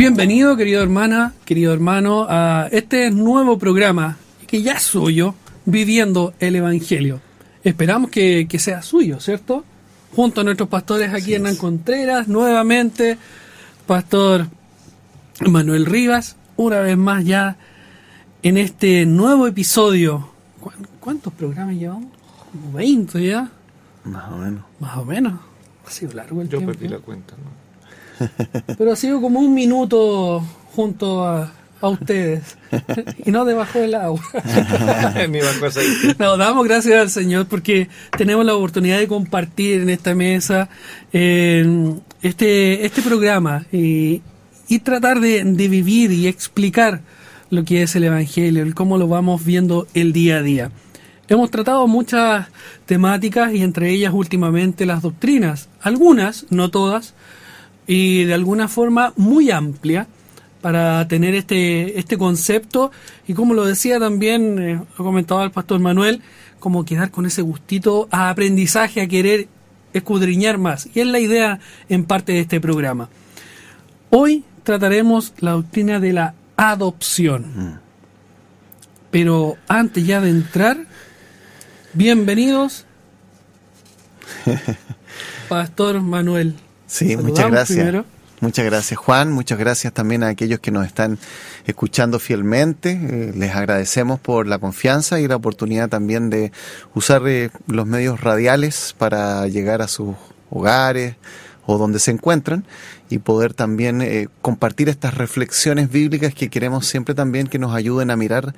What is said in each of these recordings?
Bienvenido, querido hermana, querido hermano, a este nuevo programa que ya es suyo, Viviendo el Evangelio. Esperamos que, sea suyo, ¿cierto? Junto a nuestros pastores aquí, Hernán Contreras, nuevamente, Pastor Manuel Rivas, una vez más ya en este nuevo episodio. ¿Cuántos programas llevamos? Como 20 ya. Más o menos. Más o menos. Ha sido largo el Yo tiempo. perdí la cuenta, ¿no? Pero ha sido como un minuto junto a, a ustedes y no debajo del agua. No, damos gracias al Señor porque tenemos la oportunidad de compartir en esta mesa eh, este, este programa y, y tratar de, de vivir y explicar lo que es el Evangelio, el cómo lo vamos viendo el día a día. Hemos tratado muchas temáticas y entre ellas últimamente las doctrinas, algunas, no todas, y de alguna forma muy amplia para tener este, este concepto y como lo decía también, eh, lo comentaba el pastor Manuel, como quedar con ese gustito a aprendizaje, a querer escudriñar más. Y es la idea en parte de este programa. Hoy trataremos la doctrina de la adopción. Pero antes ya de entrar, bienvenidos, Pastor Manuel. Sí, Saludamos muchas gracias. primero. Muchas gracias Juan, muchas gracias también a aquellos que nos están escuchando fielmente. Eh, les agradecemos por la confianza y la oportunidad también de usar eh, los medios radiales para llegar a sus hogares o donde se encuentran y poder también eh, compartir estas reflexiones bíblicas que queremos siempre también que nos ayuden a mirar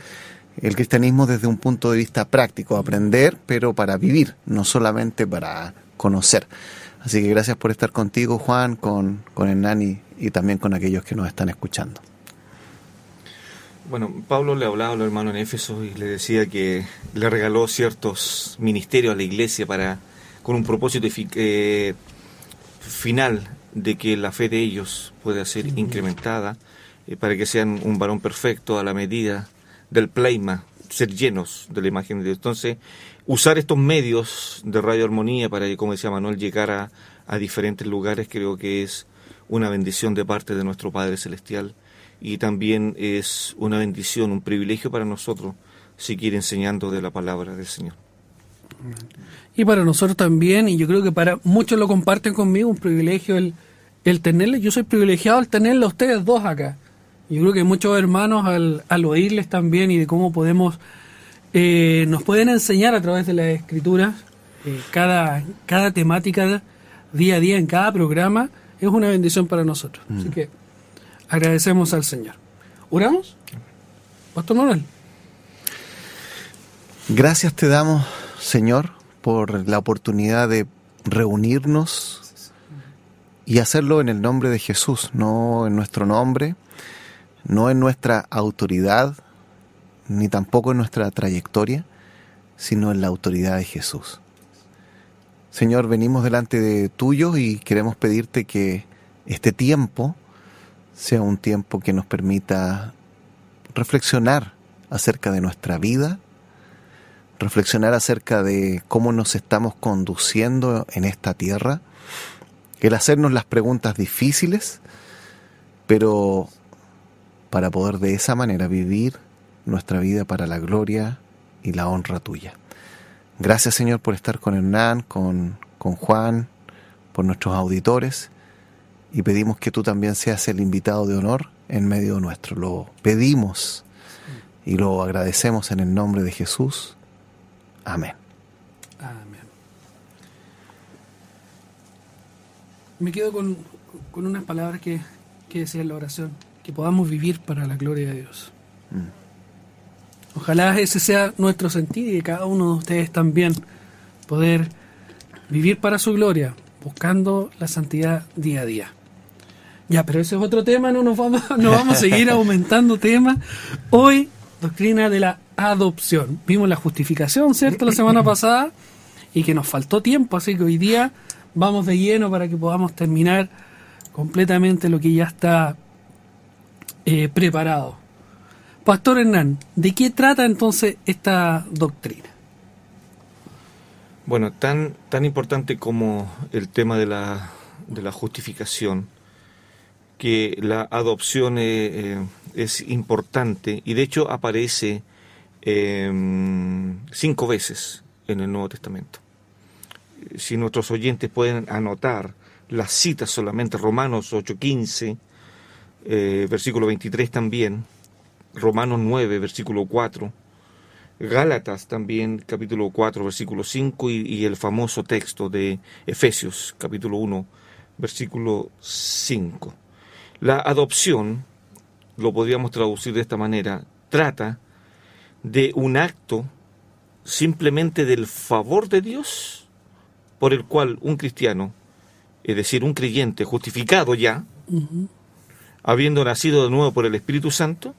el cristianismo desde un punto de vista práctico, aprender, pero para vivir, no solamente para conocer. Así que gracias por estar contigo, Juan, con, con Hernán y, y también con aquellos que nos están escuchando. Bueno, Pablo le hablaba a los hermanos en Éfeso y le decía que le regaló ciertos ministerios a la iglesia para con un propósito eh, final de que la fe de ellos pueda ser incrementada eh, para que sean un varón perfecto a la medida del pleima, ser llenos de la imagen de Dios. Entonces, usar estos medios de Radio Armonía para, como decía Manuel, llegar a, a diferentes lugares creo que es una bendición de parte de nuestro Padre Celestial y también es una bendición, un privilegio para nosotros seguir enseñando de la palabra del Señor. Y para nosotros también, y yo creo que para muchos lo comparten conmigo, un privilegio el, el tenerles, yo soy privilegiado al tenerlos a ustedes dos acá. Yo creo que muchos hermanos al, al oírles también y de cómo podemos, eh, nos pueden enseñar a través de las escrituras, eh, cada, cada temática día a día en cada programa, es una bendición para nosotros. Así que agradecemos al Señor. ¿Oramos? Pastor Manuel. Gracias te damos, Señor, por la oportunidad de reunirnos y hacerlo en el nombre de Jesús, no en nuestro nombre, no en nuestra autoridad, ni tampoco en nuestra trayectoria, sino en la autoridad de Jesús. Señor, venimos delante de tuyo y queremos pedirte que este tiempo sea un tiempo que nos permita reflexionar acerca de nuestra vida, reflexionar acerca de cómo nos estamos conduciendo en esta tierra, el hacernos las preguntas difíciles, pero para poder de esa manera vivir nuestra vida para la gloria y la honra tuya. Gracias Señor por estar con Hernán, con, con Juan, por nuestros auditores y pedimos que tú también seas el invitado de honor en medio nuestro. Lo pedimos y lo agradecemos en el nombre de Jesús. Amén. Amén. Me quedo con, con unas palabras que, que decía en la oración, que podamos vivir para la gloria de Dios. Ojalá ese sea nuestro sentido y de cada uno de ustedes también, poder vivir para su gloria, buscando la santidad día a día. Ya, pero ese es otro tema, no nos vamos, no vamos a seguir aumentando temas. Hoy doctrina de la adopción. Vimos la justificación, ¿cierto? La semana pasada y que nos faltó tiempo, así que hoy día vamos de lleno para que podamos terminar completamente lo que ya está eh, preparado. Pastor Hernán, ¿de qué trata entonces esta doctrina? Bueno, tan, tan importante como el tema de la, de la justificación, que la adopción eh, eh, es importante y de hecho aparece em, cinco veces en el Nuevo Testamento. Si nuestros oyentes pueden anotar las citas solamente, Romanos 8.15, eh, versículo 23 también, Romanos 9, versículo 4, Gálatas también, capítulo 4, versículo 5, y, y, el famoso texto de Efesios, capítulo 1, versículo 5. La adopción, lo podríamos traducir de esta manera, trata de un acto simplemente del favor de Dios por el cual un cristiano, es decir, un creyente justificado ya, uh -huh. habiendo nacido de nuevo por el Espíritu Santo,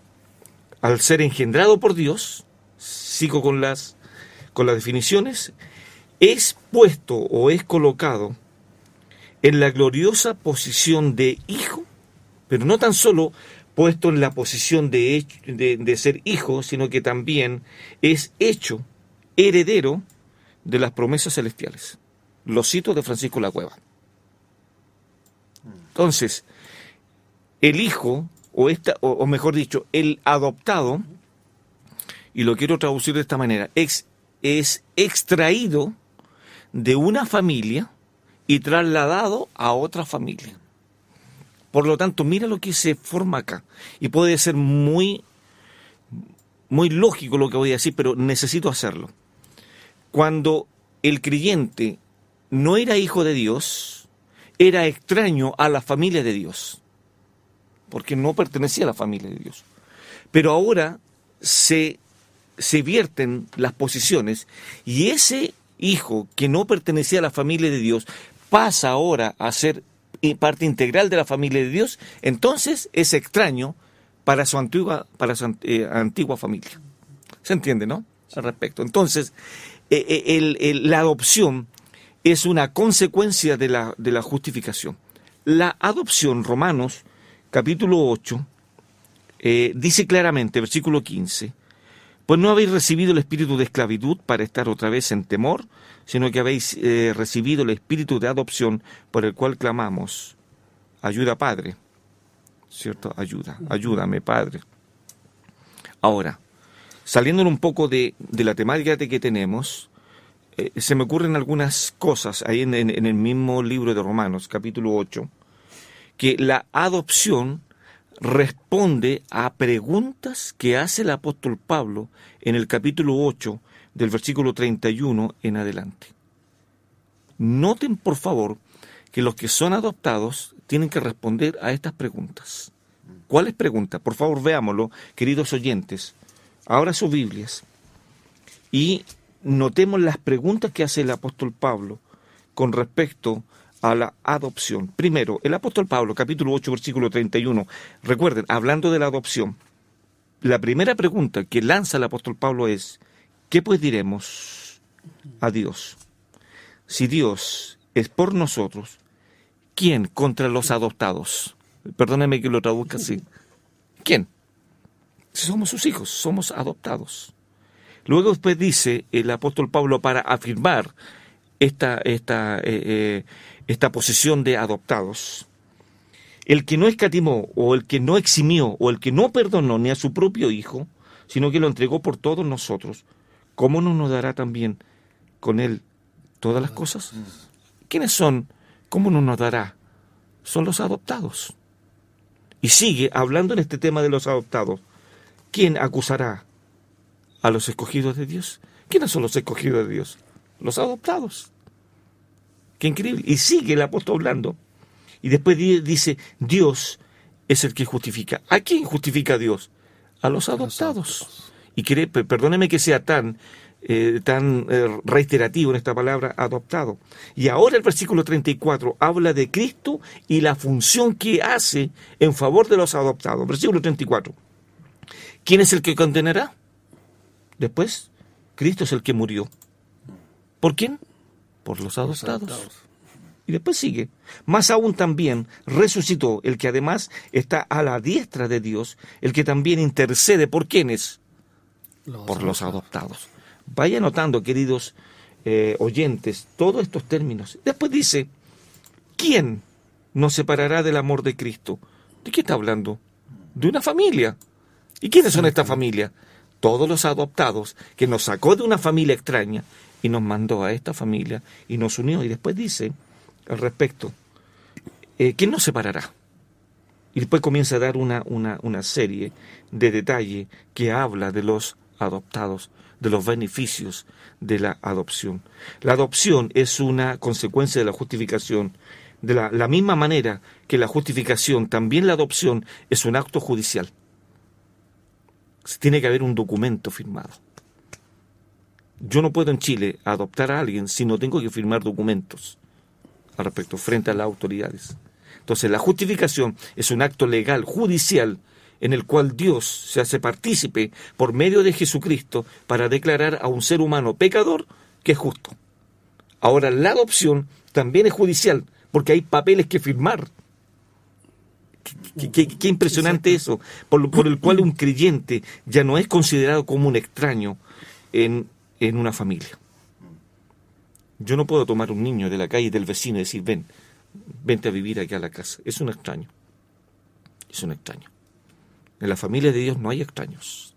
al ser engendrado por Dios, sigo con las, con las definiciones, es puesto o es colocado en la gloriosa posición de hijo, pero no tan solo puesto en la posición de, de, de ser hijo, sino que también es hecho heredero de las promesas celestiales. Lo cito de Francisco La Cueva. Entonces, el hijo, o, esta, o, mejor dicho, el adoptado, y lo quiero traducir de esta manera, es, es extraído de una familia y trasladado a otra familia. Por lo tanto, mira lo que se forma acá. Y puede ser muy, muy lógico lo que voy a decir, pero necesito hacerlo. Cuando el creyente no era hijo de Dios, era extraño a la familia de Dios, porque no pertenecía a la familia de Dios. Pero ahora se, se vierten las posiciones y ese hijo que no pertenecía a la familia de Dios pasa ahora a ser parte integral de la familia de Dios, entonces es extraño para su antigua, para su eh, antigua familia. ¿Se entiende, no? Al respecto. Entonces, eh, el, el, la adopción es una consecuencia de la, de la justificación. La adopción, Romanos capítulo 8, eh, dice claramente, versículo 15, pues no habéis recibido el espíritu de esclavitud para estar otra vez en temor, sino que habéis eh, recibido el espíritu de adopción por el cual clamamos, ayuda Padre, ¿cierto? Ayuda, ayúdame Padre. Ahora, saliendo un poco de, de la temática que tenemos, eh, se me ocurren algunas cosas ahí en, en, en, el mismo libro de Romanos, capítulo 8, que la adopción responde a preguntas que hace el apóstol Pablo en el capítulo 8 del versículo 31 en adelante. Noten, por favor, que los que son adoptados tienen que responder a estas preguntas. ¿Cuáles preguntas? Por favor, veámoslo, queridos oyentes. Ahora sus Biblias. Y notemos las preguntas que hace el apóstol Pablo con respecto a la adopción. Primero, el apóstol Pablo, capítulo 8, versículo 31. Recuerden, hablando de la adopción, la primera pregunta que lanza el apóstol Pablo es, ¿qué pues diremos a Dios? Si Dios es por nosotros, ¿quién contra los adoptados? Perdóneme que lo traduzca así. ¿Quién? Somos sus hijos, somos adoptados. Luego después dice el apóstol Pablo para afirmar esta, esta, eh, eh, esta posición de adoptados. El que no escatimó o el que no eximió o el que no perdonó ni a su propio hijo, sino que lo entregó por todos nosotros, ¿cómo no nos dará también con él todas las cosas? ¿Quiénes son? ¿Cómo no nos dará? Son los adoptados. Y sigue hablando en este tema de los adoptados. ¿Quién acusará a los escogidos de Dios? ¿Quiénes son los escogidos de Dios? Los adoptados. Qué increíble. Y sigue el apóstol hablando. Y después dice, Dios es el que justifica. ¿A quién justifica Dios? A los adoptados. Y quiere, perdóneme que sea tan, eh, tan eh, reiterativo en esta palabra, adoptado. Y ahora el versículo 34 habla de Cristo y la función que hace en favor de los adoptados. Versículo 34. ¿Quién es el que condenará? Después, Cristo es el que murió. ¿Por quién? Por los adoptados. Y después sigue. Más aún también resucitó el que además está a la diestra de Dios, el que también intercede por quiénes? por los adoptados. Vaya notando, queridos eh, oyentes, todos estos términos. Después dice, ¿quién nos separará del amor de Cristo? ¿De qué está hablando? De una familia. ¿Y quiénes son esta familia? Todos los adoptados, que nos sacó de una familia extraña y nos mandó a esta familia y nos unió. Y después dice, al respecto, eh, ¿quién nos separará? Y después comienza a dar una, una, una serie de detalles que habla de los adoptados, de los beneficios de la adopción. La adopción es una consecuencia de la justificación. De la, la misma manera que la justificación, también la adopción es un acto judicial. Tiene que haber un documento firmado. Yo no puedo en Chile adoptar a alguien si no tengo que firmar documentos al respecto frente a las autoridades. Entonces, la justificación es un acto legal, judicial, en el cual Dios se hace partícipe por medio de Jesucristo para declarar a un ser humano pecador que es justo. Ahora, la adopción también es judicial, porque hay papeles que firmar. Qué, impresionante eso, por, por, el cual un creyente ya no es considerado como un extraño en, en una familia. Yo no puedo tomar un niño de la calle del vecino y decir, ven, vente a vivir aquí a la casa. Es un extraño. Es un extraño. En la familia de Dios no hay extraños.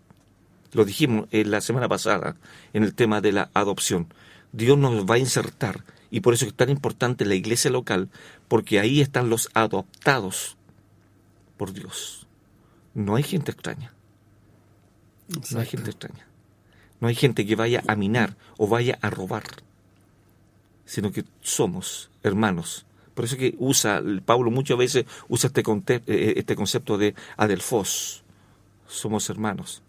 Lo dijimos en la semana pasada en el tema de la adopción. Dios nos va a insertar y por eso es tan importante la iglesia local, porque ahí están los adoptados por Dios. No hay gente extraña. No hay gente extraña. No hay gente que vaya a minar o vaya a robar, sino que somos hermanos por eso que usa, Pablo muchas veces usa este, eh, este concepto de adelfos, somos hermanos.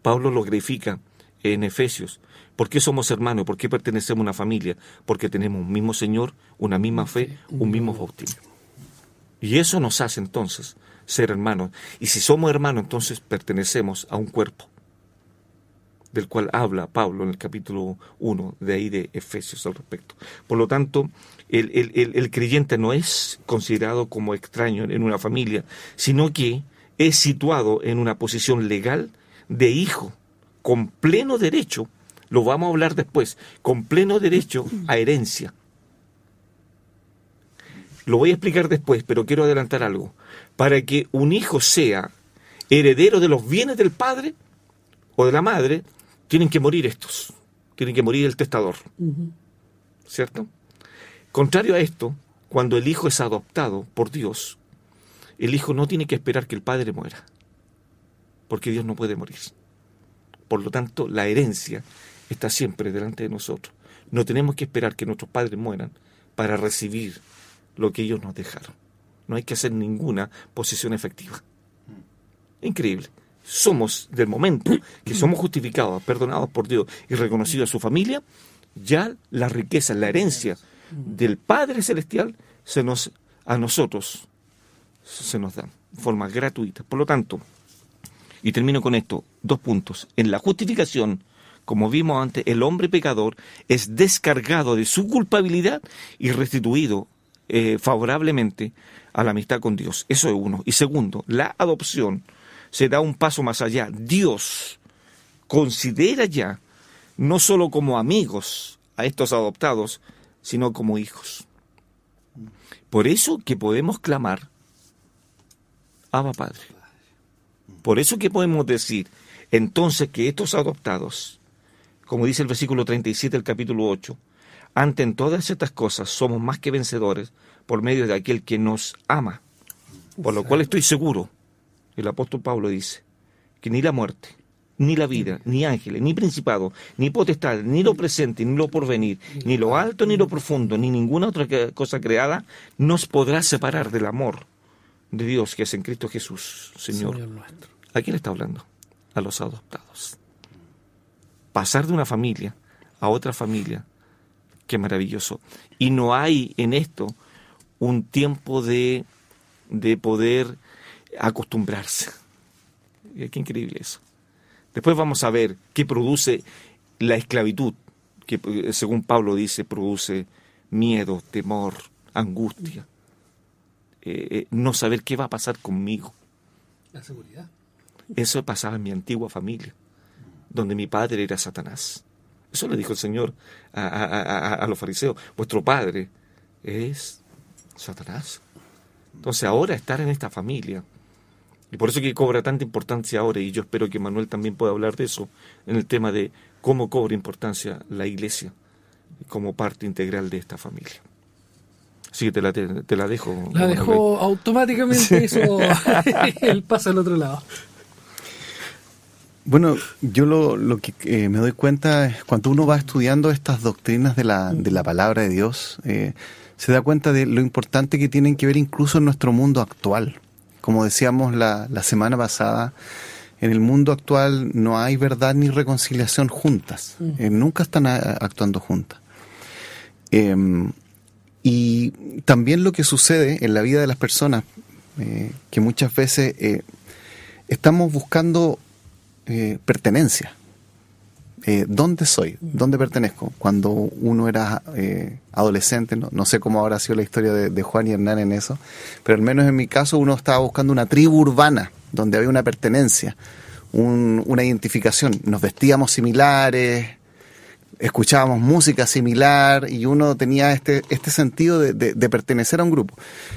Pablo lo grafica en Efesios. ¿Por qué somos hermanos? ¿Por qué pertenecemos a una familia? Porque tenemos un mismo Señor, una misma fe, un mismo bautismo. Y eso nos hace entonces ser hermanos. Y si somos hermanos, entonces pertenecemos a un cuerpo del cual habla Pablo en el capítulo 1 de ahí de Efesios al respecto. Por lo tanto, el, el, creyente no es considerado como extraño en una familia, sino que es situado en una posición legal de hijo, con pleno derecho, lo vamos a hablar después, con pleno derecho a herencia. Lo voy a explicar después, pero quiero adelantar algo. Para que un hijo sea heredero de los bienes del padre o de la madre, tienen que morir estos, tienen que morir el testador. ¿Cierto? Contrario a esto, cuando el hijo es adoptado por Dios, el hijo no tiene que esperar que el padre muera, porque Dios no puede morir. Por lo tanto, la herencia está siempre delante de nosotros. No tenemos que esperar que nuestros padres mueran para recibir lo que ellos nos dejaron. No hay que hacer ninguna posición efectiva. Increíble somos, del momento que somos justificados, perdonados por Dios y reconocidos a su familia, ya la riqueza, la herencia del Padre Celestial se nos, a nosotros se nos da de forma gratuita. Por lo tanto, y termino con esto, dos puntos. En la justificación, como vimos antes, el hombre pecador es descargado de su culpabilidad y restituido eh, favorablemente a la amistad con Dios. Eso es uno. Y segundo, la adopción se da un paso más allá. Dios considera ya no solo como amigos a estos adoptados, sino como hijos. Por eso que podemos clamar, Abba Padre. Por eso que podemos decir entonces que estos adoptados, como dice el versículo 37 del capítulo 8, ante en todas estas cosas somos más que vencedores por medio de aquel que nos ama. Por lo cual estoy seguro el apóstol Pablo dice que ni la muerte, ni la vida, ni ángeles, ni principado, ni potestad, ni lo presente, ni lo porvenir, ni lo alto, ni lo profundo, ni ninguna otra cosa creada nos podrá separar del amor de Dios que es en Cristo Jesús, Señor. nuestro. ¿A quién está hablando? A los adoptados. Pasar de una familia a otra familia, qué maravilloso. Y no hay en esto un tiempo de, de poder acostumbrarse. Qué increíble eso. Después vamos a ver qué produce la esclavitud, que eh, según Pablo dice, produce miedo, temor, angustia, eh, eh, no saber qué va a pasar conmigo. La seguridad. Eso pasaba en mi antigua familia, donde mi padre era Satanás. Eso le dijo el Señor a, los fariseos. Vuestro padre es Satanás. Entonces ahora estar en esta familia, y por eso que cobra tanta importancia ahora, y yo espero que Manuel también pueda hablar de eso, en el tema de cómo cobra importancia la iglesia como parte integral de esta familia. Así que te la, te, la dejo. La dejo automáticamente, eso él pasa al otro lado. Bueno, yo lo, que eh, me doy cuenta es cuando uno va estudiando estas doctrinas de la, de la palabra de Dios, eh, se da cuenta de lo importante que tienen que ver incluso en nuestro mundo actual. Como decíamos la, la semana pasada, en el mundo actual no hay verdad ni reconciliación juntas. Mm. Eh, nunca están actuando juntas. Em, y también lo que sucede en la vida de las personas, que muchas veces estamos buscando eh, pertenencia. Eh, ¿Dónde soy? ¿Dónde pertenezco? Cuando uno era eh, adolescente, no, sé cómo habrá sido la historia de, Juan y Hernán en eso, pero al menos en mi caso uno estaba buscando una tribu urbana, donde había una pertenencia, una identificación. Nos vestíamos similares, escuchábamos música similar y uno tenía este, este sentido de pertenecer a un grupo.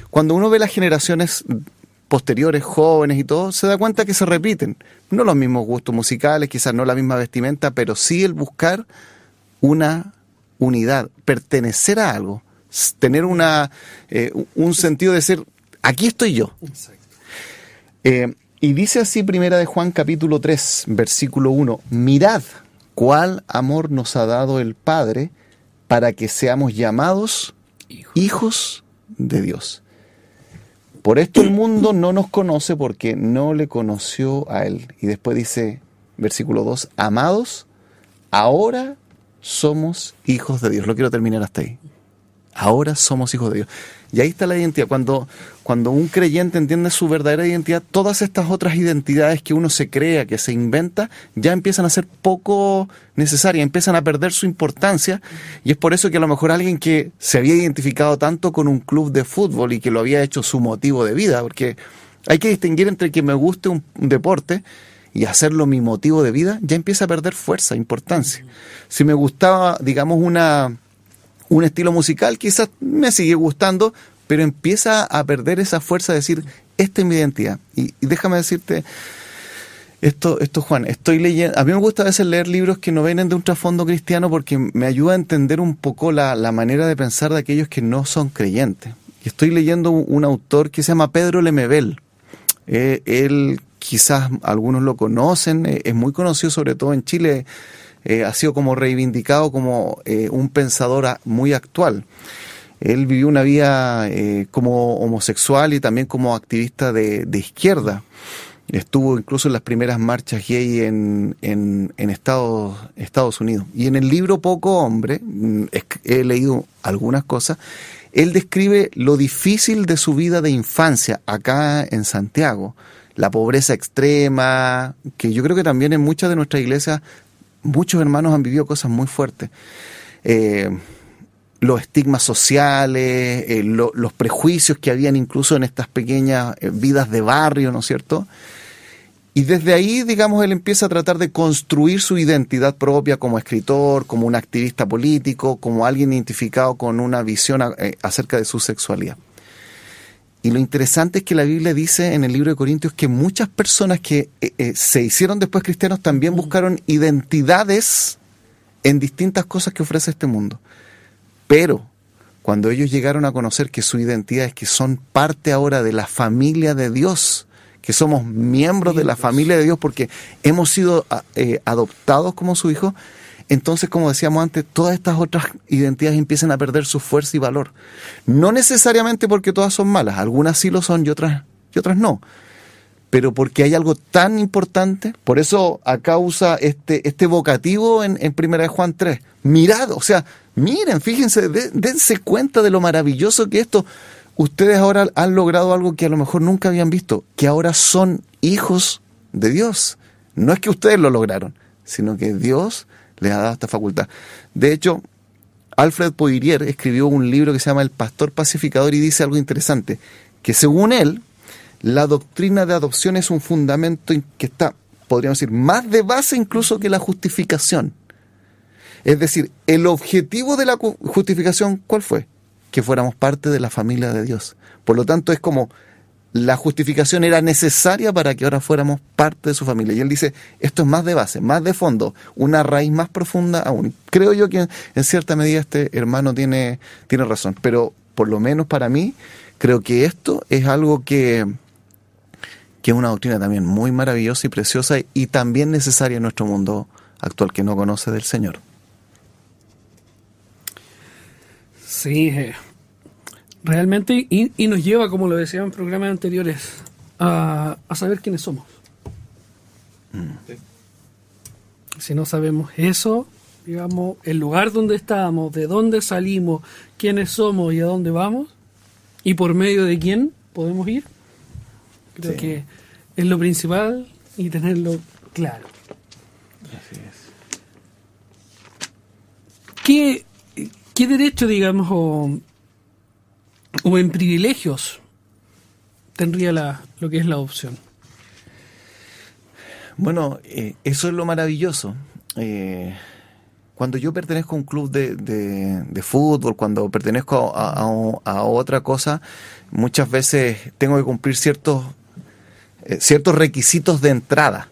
Cuando uno ve las generaciones posteriores, jóvenes y todo, se da cuenta que se repiten. No los mismos gustos musicales, quizás no la misma vestimenta, pero sí el buscar una unidad, pertenecer a algo, tener una, eh, un sentido de ser, aquí estoy yo. Eh, y dice así Primera de Juan capítulo 3, versículo 1, mirad cuál amor nos ha dado el Padre para que seamos llamados hijos de Dios. Por esto el mundo no nos conoce porque no le conoció a Él. Y después dice, versículo 2, amados, ahora somos hijos de Dios. Lo quiero terminar hasta ahí. Ahora somos hijos de Dios. Y ahí está la identidad. Cuando, cuando un creyente entiende su verdadera identidad, todas estas otras identidades que uno se crea, que se inventa, ya empiezan a ser poco necesarias, empiezan a perder su importancia. Y es por eso que a lo mejor alguien que se había identificado tanto con un club de fútbol y que lo había hecho su motivo de vida, porque hay que distinguir entre que me guste un, deporte y hacerlo mi motivo de vida, ya empieza a perder fuerza, importancia. Si me gustaba, digamos, una un estilo musical, quizás me sigue gustando, pero empieza a perder esa fuerza de decir, esta es mi identidad. Y, déjame decirte esto, esto, Juan, estoy leyendo, a mí me gusta a veces leer libros que no vienen de un trasfondo cristiano porque me ayuda a entender un poco la, manera de pensar de aquellos que no son creyentes. Estoy leyendo un, autor que se llama Pedro Lemebel. Eh, él, quizás algunos lo conocen, eh, es muy conocido sobre todo en Chile eh, ha sido como reivindicado como eh, un pensador muy actual. Él vivió una vida eh, como homosexual y también como activista de, izquierda. Estuvo incluso en las primeras marchas gay en, en, Estados, Estados Unidos. Y en el libro Poco Hombre, mm, he leído algunas cosas, él describe lo difícil de su vida de infancia acá en Santiago, la pobreza extrema, que yo creo que también en muchas de nuestras iglesias muchos hermanos han vivido cosas muy fuertes. Eh, los estigmas sociales, eh, los prejuicios que habían incluso en estas pequeñas eh, vidas de barrio, ¿no es cierto? Y desde ahí, digamos, él empieza a tratar de construir su identidad propia como escritor, como un activista político, como alguien identificado con una visión acerca de su sexualidad. Y lo interesante es que la Biblia dice en el libro de Corintios que muchas personas que eh, eh, se hicieron después cristianos también buscaron identidades en distintas cosas que ofrece este mundo. Pero cuando ellos llegaron a conocer que su identidad es que son parte ahora de la familia de Dios, que somos miembros de la familia de Dios porque hemos sido ah, eh, adoptados como su hijo, entonces, como decíamos antes, todas estas otras identidades empiezan a perder su fuerza y valor. No necesariamente porque todas son malas, algunas sí lo son y otras, y otras no. Pero porque hay algo tan importante, por eso acá usa este, este vocativo en, en Primera de Juan 3. Mirad, o sea, miren, fíjense, dense cuenta de lo maravilloso que esto. Ustedes ahora han logrado algo que a lo mejor nunca habían visto, que ahora son hijos de Dios. No es que ustedes lo lograron, sino que Dios les ha dado esta facultad. De hecho, Alfred Poirier escribió un libro que se llama El Pastor Pacificador y dice algo interesante, que según él, la doctrina de adopción es un fundamento que está, podríamos decir, más de base incluso que la justificación. Es decir, el objetivo de la justificación, ¿cuál fue? Que fuéramos parte de la familia de Dios. Por lo tanto, es como la justificación era necesaria para que ahora fuéramos parte de su familia. Y él dice, esto es más de base, más de fondo, una raíz más profunda aún. Creo yo que en cierta medida este hermano tiene, tiene razón, pero por lo menos para mí, creo que esto es algo que, que es una doctrina también muy maravillosa y preciosa y también necesaria en nuestro mundo actual que no conoce del Señor. Sí, eh, realmente, y, nos lleva, como lo decía en programas anteriores, a, saber quiénes somos. Mm. Si no sabemos eso, digamos, el lugar donde estamos, de dónde salimos, quiénes somos y a dónde vamos, y por medio de quién podemos ir, creo que es lo principal y tenerlo claro. Así es. ¿Qué, qué derecho, digamos, o, o en privilegios tendría la, lo que es la opción? Bueno, eh, eso es lo maravilloso. Eh, cuando yo pertenezco a un club de, de, fútbol, cuando pertenezco a, a, otra cosa, muchas veces tengo que cumplir ciertos, eh, ciertos requisitos de entrada.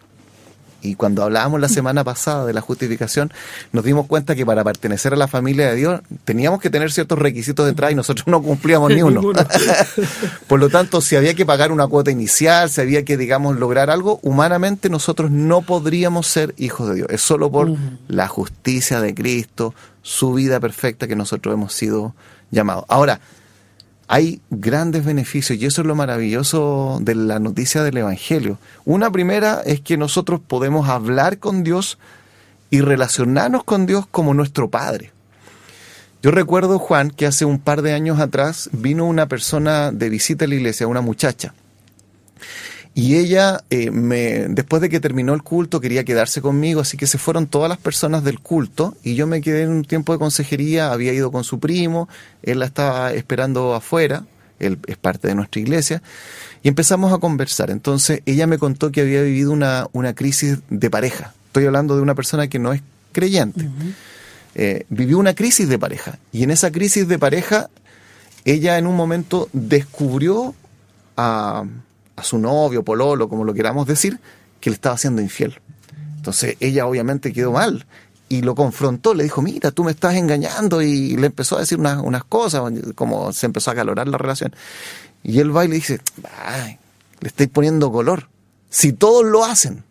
Y cuando hablábamos la semana pasada de la justificación, nos dimos cuenta que para pertenecer a la familia de Dios teníamos que tener ciertos requisitos de entrada y nosotros no cumplíamos ni uno. Por lo tanto, si había que pagar una cuota inicial, si había que, digamos, lograr algo, humanamente nosotros no podríamos ser hijos de Dios. Es solo por la justicia de Cristo, su vida perfecta que nosotros hemos sido llamados. Ahora, hay grandes beneficios y eso es lo maravilloso de la noticia del Evangelio. Una primera es que nosotros podemos hablar con Dios y relacionarnos con Dios como nuestro Padre. Yo recuerdo, Juan, que hace un par de años atrás vino una persona de visita a la iglesia, una muchacha, y ella, eh, me, después de que terminó el culto, quería quedarse conmigo, así que se fueron todas las personas del culto y yo me quedé en un tiempo de consejería, había ido con su primo, él la estaba esperando afuera, él es parte de nuestra iglesia, y empezamos a conversar. Entonces ella me contó que había vivido una, una crisis de pareja. Estoy hablando de una persona que no es creyente. Eh, vivió una crisis de pareja y en esa crisis de pareja ella en un momento descubrió a a su novio, pololo, como lo queramos decir, que le estaba haciendo infiel. Entonces ella obviamente quedó mal y lo confrontó, le dijo, mira, tú me estás engañando y le empezó a decir unas, unas cosas, como se empezó a calorar la relación. Y él va y le dice, le estáis poniendo color, si todos lo hacen.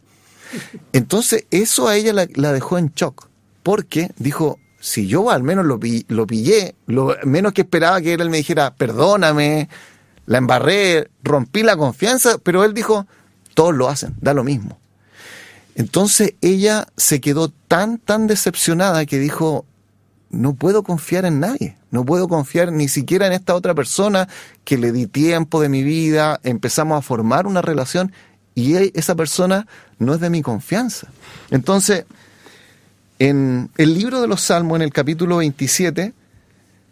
Entonces eso a ella la, dejó en shock, porque dijo, si yo al menos lo, lo pillé, lo menos que esperaba que él me dijera, perdóname, la embarré, rompí la confianza, pero él dijo, todos lo hacen, da lo mismo. Entonces ella se quedó tan, tan decepcionada que dijo, no puedo confiar en nadie, no puedo confiar ni siquiera en esta otra persona que le di tiempo de mi vida, empezamos a formar una relación y esa persona no es de mi confianza. Entonces, en el libro de los Salmos, en el capítulo 27,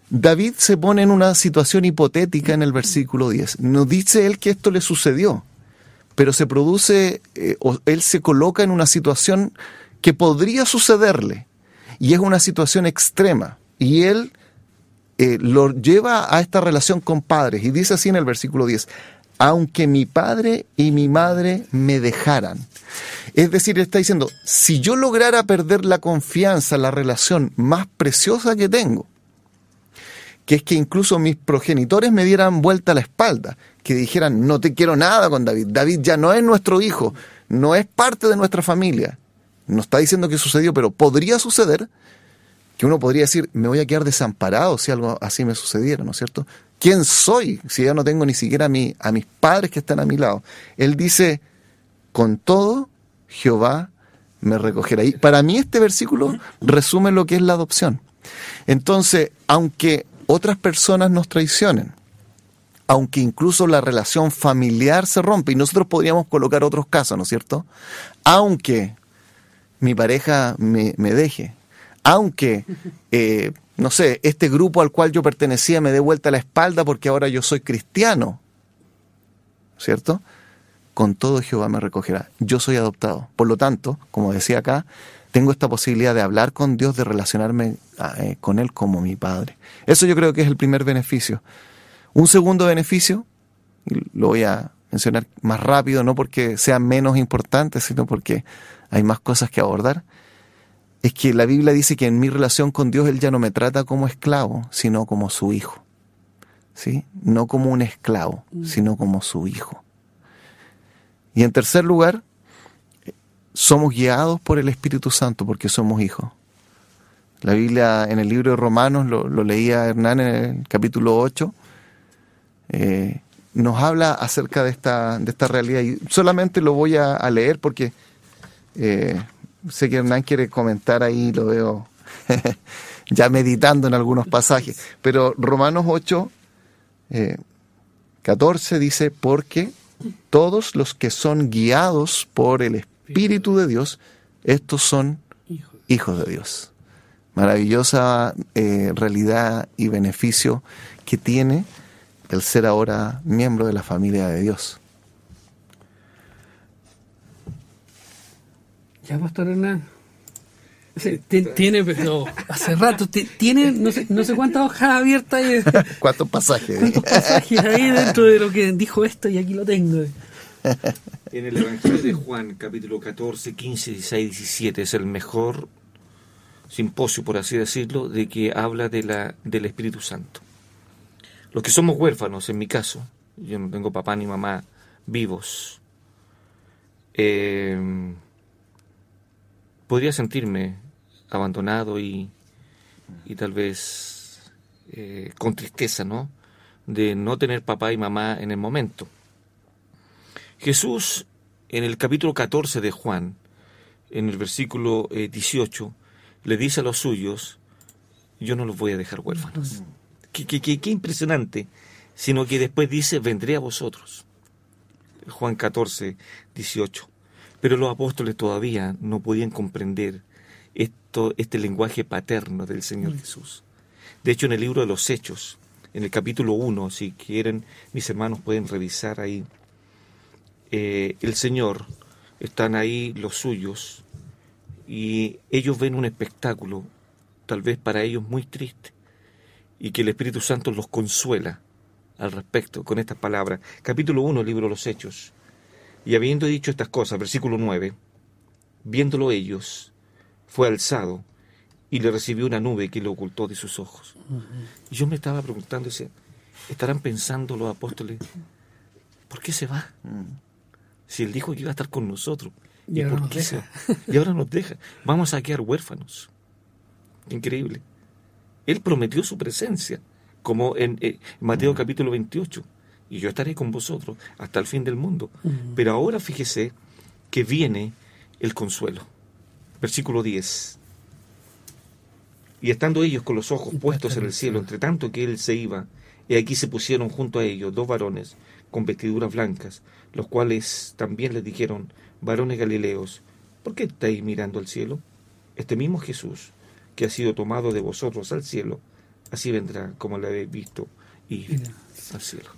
David se pone en una situación hipotética en el versículo 10. No dice él que esto le sucedió, pero se produce, eh, o él se coloca en una situación que podría sucederle, y es una situación extrema, y él eh, lo lleva a esta relación con padres, y dice así en el versículo 10, aunque mi padre y mi madre me dejaran. Es decir, está diciendo, si yo lograra perder la confianza, la relación más preciosa que tengo, que es que incluso mis progenitores me dieran vuelta la espalda, que dijeran, no te quiero nada con David, David ya no es nuestro hijo, no es parte de nuestra familia. No está diciendo que sucedió, pero podría suceder que uno podría decir, me voy a quedar desamparado si algo así me sucediera, ¿no es cierto? ¿Quién soy si ya no tengo ni siquiera a, mi, a mis padres que están a mi lado? Él dice, con todo, Jehová me recogerá. Y para mí este versículo resume lo que es la adopción. Entonces, aunque otras personas nos traicionen, aunque incluso la relación familiar se rompe, y nosotros podríamos colocar otros casos, ¿no es cierto? Aunque mi pareja me, deje, aunque, eh, no sé, este grupo al cual yo pertenecía me dé vuelta la espalda porque ahora yo soy cristiano, ¿cierto? Con todo Jehová me recogerá. Yo soy adoptado. Por lo tanto, como decía acá, tengo esta posibilidad de hablar con Dios, de relacionarme eh, con Él como mi Padre. Eso yo creo que es el primer beneficio. Un segundo beneficio, lo voy a mencionar más rápido, no porque sea menos importante, sino porque hay más cosas que abordar, es que la Biblia dice que en mi relación con Dios Él ya no me trata como esclavo, sino como su hijo. ¿Sí? No como un esclavo, mm. sino como su hijo. Y en tercer lugar, somos guiados por el Espíritu Santo porque somos hijos. La Biblia en el libro de Romanos, lo, lo leía Hernán en el capítulo 8, eh, nos habla acerca de esta, de esta realidad. Y solamente lo voy a, leer porque eh, sé que Hernán quiere comentar ahí, lo veo ya meditando en algunos pasajes. Pero Romanos 8, 14 eh, dice, porque todos los que son guiados por el Espíritu de Dios, estos son hijos de Dios. Maravillosa realidad y beneficio que tiene el ser ahora miembro de la familia de Dios. Ya, Pastor Hernán. Tiene, pero hace rato, tiene no sé, no sé cuántas hojas abiertas. ¿Cuántos pasajes? ¿Cuántos pasajes ahí dentro de lo que dijo esto y aquí lo tengo? En el Evangelio de Juan, capítulo 14, 15, 16, 17, es el mejor simposio, por así decirlo, de que habla de la, del Espíritu Santo. Los que somos huérfanos, en mi caso, yo no tengo papá ni mamá vivos, eh, podría sentirme abandonado y, y tal vez eh, con tristeza, ¿no? De no tener papá y mamá en el momento. Jesús, en el capítulo 14 de Juan, en el versículo 18, eh, le dice a los suyos, yo no los voy a dejar huérfanos qué, impresionante, sino que después dice, vendré a vosotros. Juan 14, 18. Pero los apóstoles todavía no podían comprender esto, este lenguaje paterno del Señor mm. Jesús. De hecho, en el libro de los Hechos, en el capítulo 1, si quieren, mis hermanos pueden revisar ahí, eh, el Señor, están ahí los suyos, y ellos ven un espectáculo, tal vez para ellos muy triste y que el Espíritu Santo los consuela al respecto con estas palabras. Capítulo 1, libro de los Hechos. Y habiendo dicho estas cosas, versículo 9, viéndolo ellos, fue alzado y le recibió una nube que le ocultó de sus ojos. Yo me estaba preguntando, ¿estarán pensando los apóstoles, ¿por qué se va? Si él dijo que iba a estar con nosotros. ¿Y, por qué se Y ahora nos deja. Vamos a quedar huérfanos. Increíble. Él prometió su presencia, como en, eh, Mateo mm. capítulo 28, y yo estaré con vosotros hasta el fin del mundo. Mm. Pero ahora fíjese que viene el consuelo. Versículo 10. Y estando ellos con los ojos puestos en el cielo, entre tanto que él se iba, y aquí se pusieron junto a ellos dos varones con vestiduras blancas, los cuales también les dijeron, varones galileos, ¿por qué estáis mirando al cielo? Este mismo Jesús, que ha sido tomado de vosotros al cielo, así vendrá como lo habéis visto ir al cielo.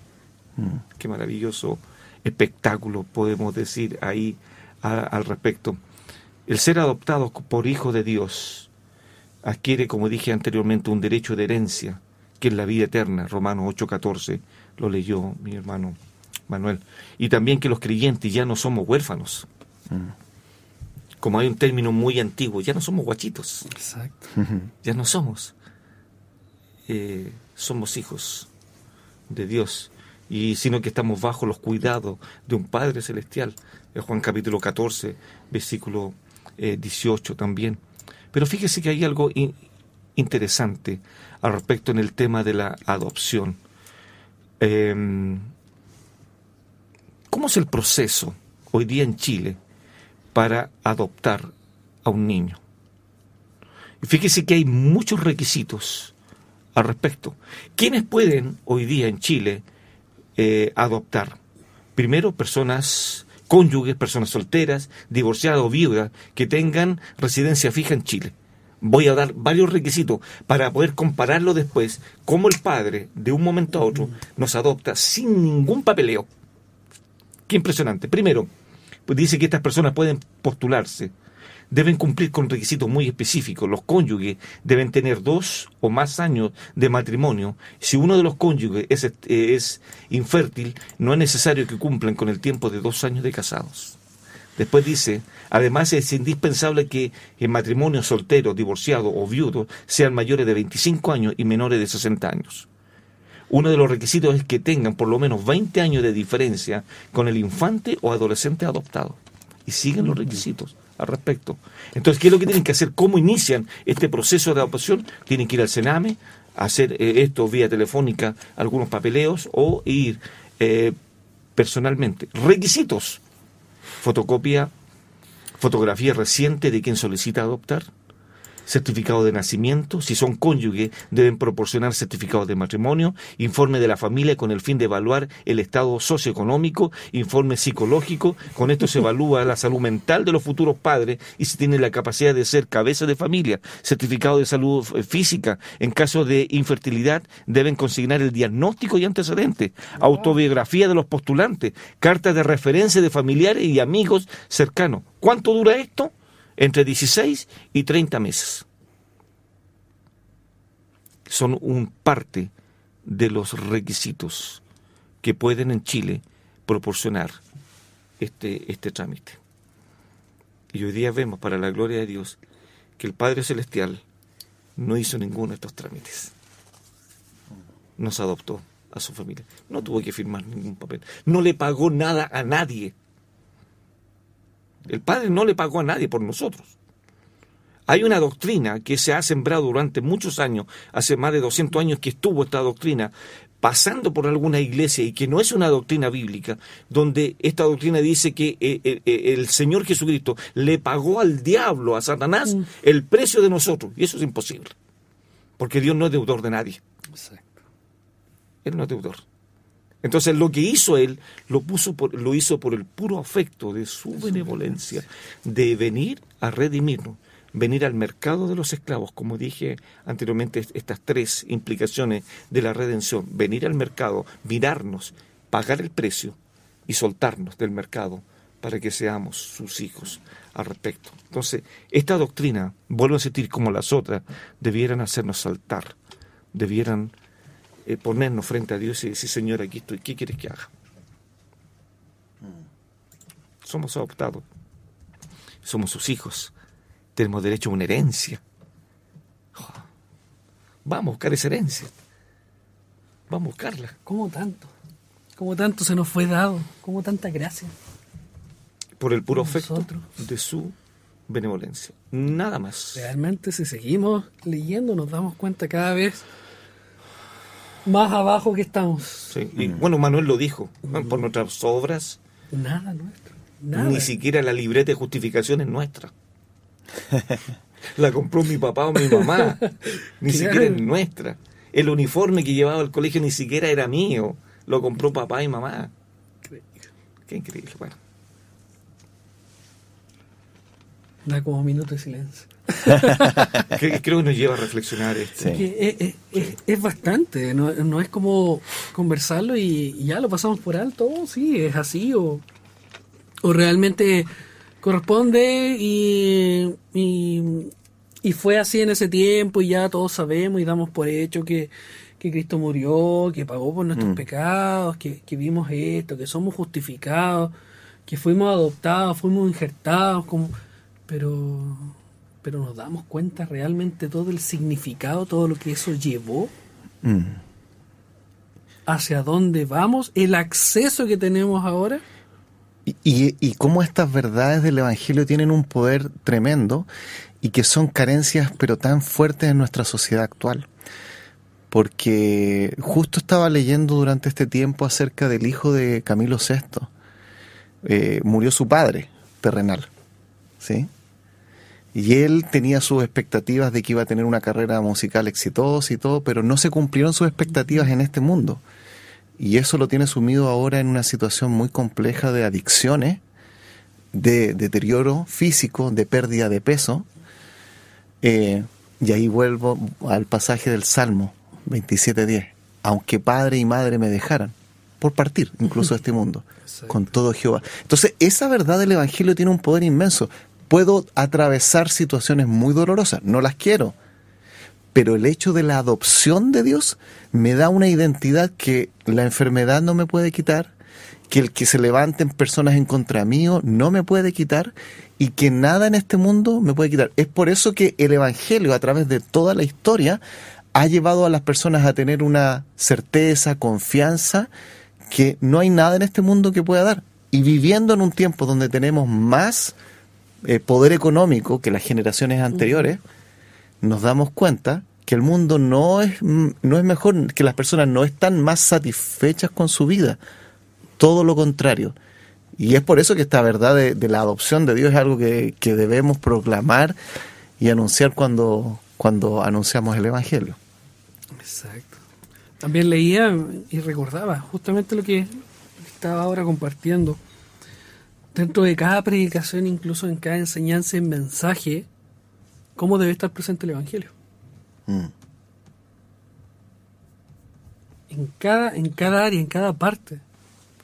Mm. Qué maravilloso espectáculo podemos decir ahí al respecto. El ser adoptado por hijo de Dios adquiere, como dije anteriormente, un derecho de herencia, que es la vida eterna. Romanos 8:14 lo leyó mi hermano Manuel. Y también que los creyentes ya no somos huérfanos. Mm como hay un término muy antiguo, ya no somos guachitos. Exacto. Ya no somos. Eh, somos hijos de Dios, y sino que estamos bajo los cuidados de un Padre Celestial. En Juan capítulo 14, versículo 18 eh, también. Pero fíjese que hay algo interesante al respecto en el tema de la adopción. Em, ¿Cómo es el proceso hoy día en Chile? para adoptar a un niño. Fíjese que hay muchos requisitos al respecto. ¿Quiénes pueden hoy día en Chile eh, adoptar. Primero, personas cónyuges, personas solteras, divorciadas o viudas que tengan residencia fija en Chile. Voy a dar varios requisitos para poder compararlo después, cómo el padre de un momento a otro nos adopta sin ningún papeleo. Qué impresionante. Primero, pues dice que estas personas pueden postularse deben cumplir con requisitos muy específicos. Los cónyuges deben tener dos o más años de matrimonio. Si uno de los cónyuges es, eh, es infértil, no es necesario que cumplan con el tiempo de dos años de casados. Después dice, además es indispensable que el matrimonio soltero, divorciado o viudo sean mayores de 25 años y menores de 60 años. Uno de los requisitos es que tengan por lo menos 20 años de diferencia con el infante o adolescente adoptado. Y siguen los requisitos al respecto. Entonces, ¿qué es lo que tienen que hacer? ¿Cómo inician este proceso de adopción? Tienen que ir al Sename, hacer eh, esto vía telefónica, algunos papeleos o ir eh, personalmente. Requisitos. Fotocopia, fotografía reciente de quien solicita adoptar certificado de nacimiento, si son cónyuges deben proporcionar certificado de matrimonio, informe de la familia con el fin de evaluar el estado socioeconómico, informe psicológico, con esto se evalúa la salud mental de los futuros padres y si tienen la capacidad de ser cabeza de familia, certificado de salud eh, física, en caso de infertilidad deben consignar el diagnóstico y antecedentes, autobiografía de los postulantes, cartas de referencia de familiares y amigos cercanos. ¿Cuánto dura esto? Entre 16 y 30 meses. Son un parte de los requisitos que pueden en Chile proporcionar este, este trámite. Y hoy día vemos, para la gloria de Dios, que el Padre Celestial no hizo ninguno de estos trámites. Nos adoptó a su familia. No tuvo que firmar ningún papel. No le pagó nada a nadie. El Padre no le pagó a nadie por nosotros. Hay una doctrina que se ha sembrado durante muchos años, hace más de 200 años que estuvo esta doctrina, pasando por alguna iglesia y que no es una doctrina bíblica, donde esta doctrina dice que eh, eh, eh, el Señor Jesucristo le pagó al diablo, a Satanás, mm. el precio de nosotros. Y eso es imposible, porque Dios no es deudor de nadie. Él no es deudor. Entonces lo que hizo él lo, puso lo hizo por el puro afecto de su benevolencia, de venir a redimirnos, venir al mercado de los esclavos, como dije anteriormente, estas tres implicaciones de la redención, venir al mercado, mirarnos, pagar el precio y soltarnos del mercado para que seamos sus hijos al respecto. Entonces, esta doctrina, vuelvo a sentir como las otras, debieran hacernos saltar, debieran eh, ponernos frente a Dios y decir, Señor, aquí estoy, ¿qué quieres que haga? Somos adoptados, somos sus hijos, tenemos derecho a una herencia. Vamos a buscar esa herencia, vamos a buscarla. ¿Cómo tanto? ¿Cómo tanto se nos fue dado? ¿Cómo tanta gracia? Por el puro efecto de su benevolencia. Nada más. Realmente si seguimos leyendo nos damos cuenta cada vez más abajo que estamos. Sí. Y, bueno, Manuel lo dijo, por nuestras obras. Nada nuestro. Ni siquiera la libreta de justificación es nuestra. la compró mi papá o mi mamá. ni siquiera es nuestra. El uniforme que llevaba al colegio ni siquiera era mío. Lo compró papá y mamá. Qué increíble. Bueno. Da como minuto de silencio. Creo que nos lleva a reflexionar esto. Es, bastante, no, es como conversarlo y, ya lo pasamos por alto, oh, sí, es así, o, o realmente corresponde y, y, fue así en ese tiempo y ya todos sabemos y damos por hecho que, Cristo murió, que pagó por nuestros mm. pecados, que, que vimos esto, que somos justificados, que fuimos adoptados, fuimos injertados, como, pero pero nos damos cuenta realmente todo el significado, todo lo que eso llevó, mm. hacia dónde vamos, el acceso que tenemos ahora. Y, y, cómo estas verdades del Evangelio tienen un poder tremendo y que son carencias pero tan fuertes en nuestra sociedad actual. Porque justo estaba leyendo durante este tiempo acerca del hijo de Camilo VI. Eh, murió su padre terrenal, ¿sí? Y él tenía sus expectativas de que iba a tener una carrera musical exitosa y todo, pero no se cumplieron sus expectativas en este mundo. y eso lo tiene sumido ahora en una situación muy compleja de adicciones, de deterioro físico, de pérdida de peso. Eh, y ahí vuelvo al pasaje del Salmo 27.10. Aunque padre y madre me dejaran, por partir incluso de este mundo, con todo Jehová. Entonces, esa verdad del Evangelio tiene un poder inmenso. Puedo atravesar situaciones muy dolorosas, no las quiero, pero el hecho de la adopción de Dios me da una identidad que la enfermedad no me puede quitar, que el que se levanten personas en contra mío no me puede quitar y que nada en este mundo me puede quitar. Es por eso que el Evangelio a través de toda la historia ha llevado a las personas a tener una certeza, confianza, que no hay nada en este mundo que pueda dar. Y viviendo en un tiempo donde tenemos más eh, poder económico que las generaciones anteriores, nos damos cuenta que el mundo no es, no es mejor, que las personas no están más satisfechas con su vida. Todo lo contrario. Y es por eso que esta verdad de, la adopción de Dios es algo que, debemos proclamar y anunciar cuando, cuando anunciamos el Evangelio. Exacto. También leía y recordaba justamente lo que estaba ahora compartiendo. Dentro de cada predicación, incluso en cada enseñanza y mensaje, cómo debe estar presente el Evangelio. Mm. En, cada, en cada área, en cada parte.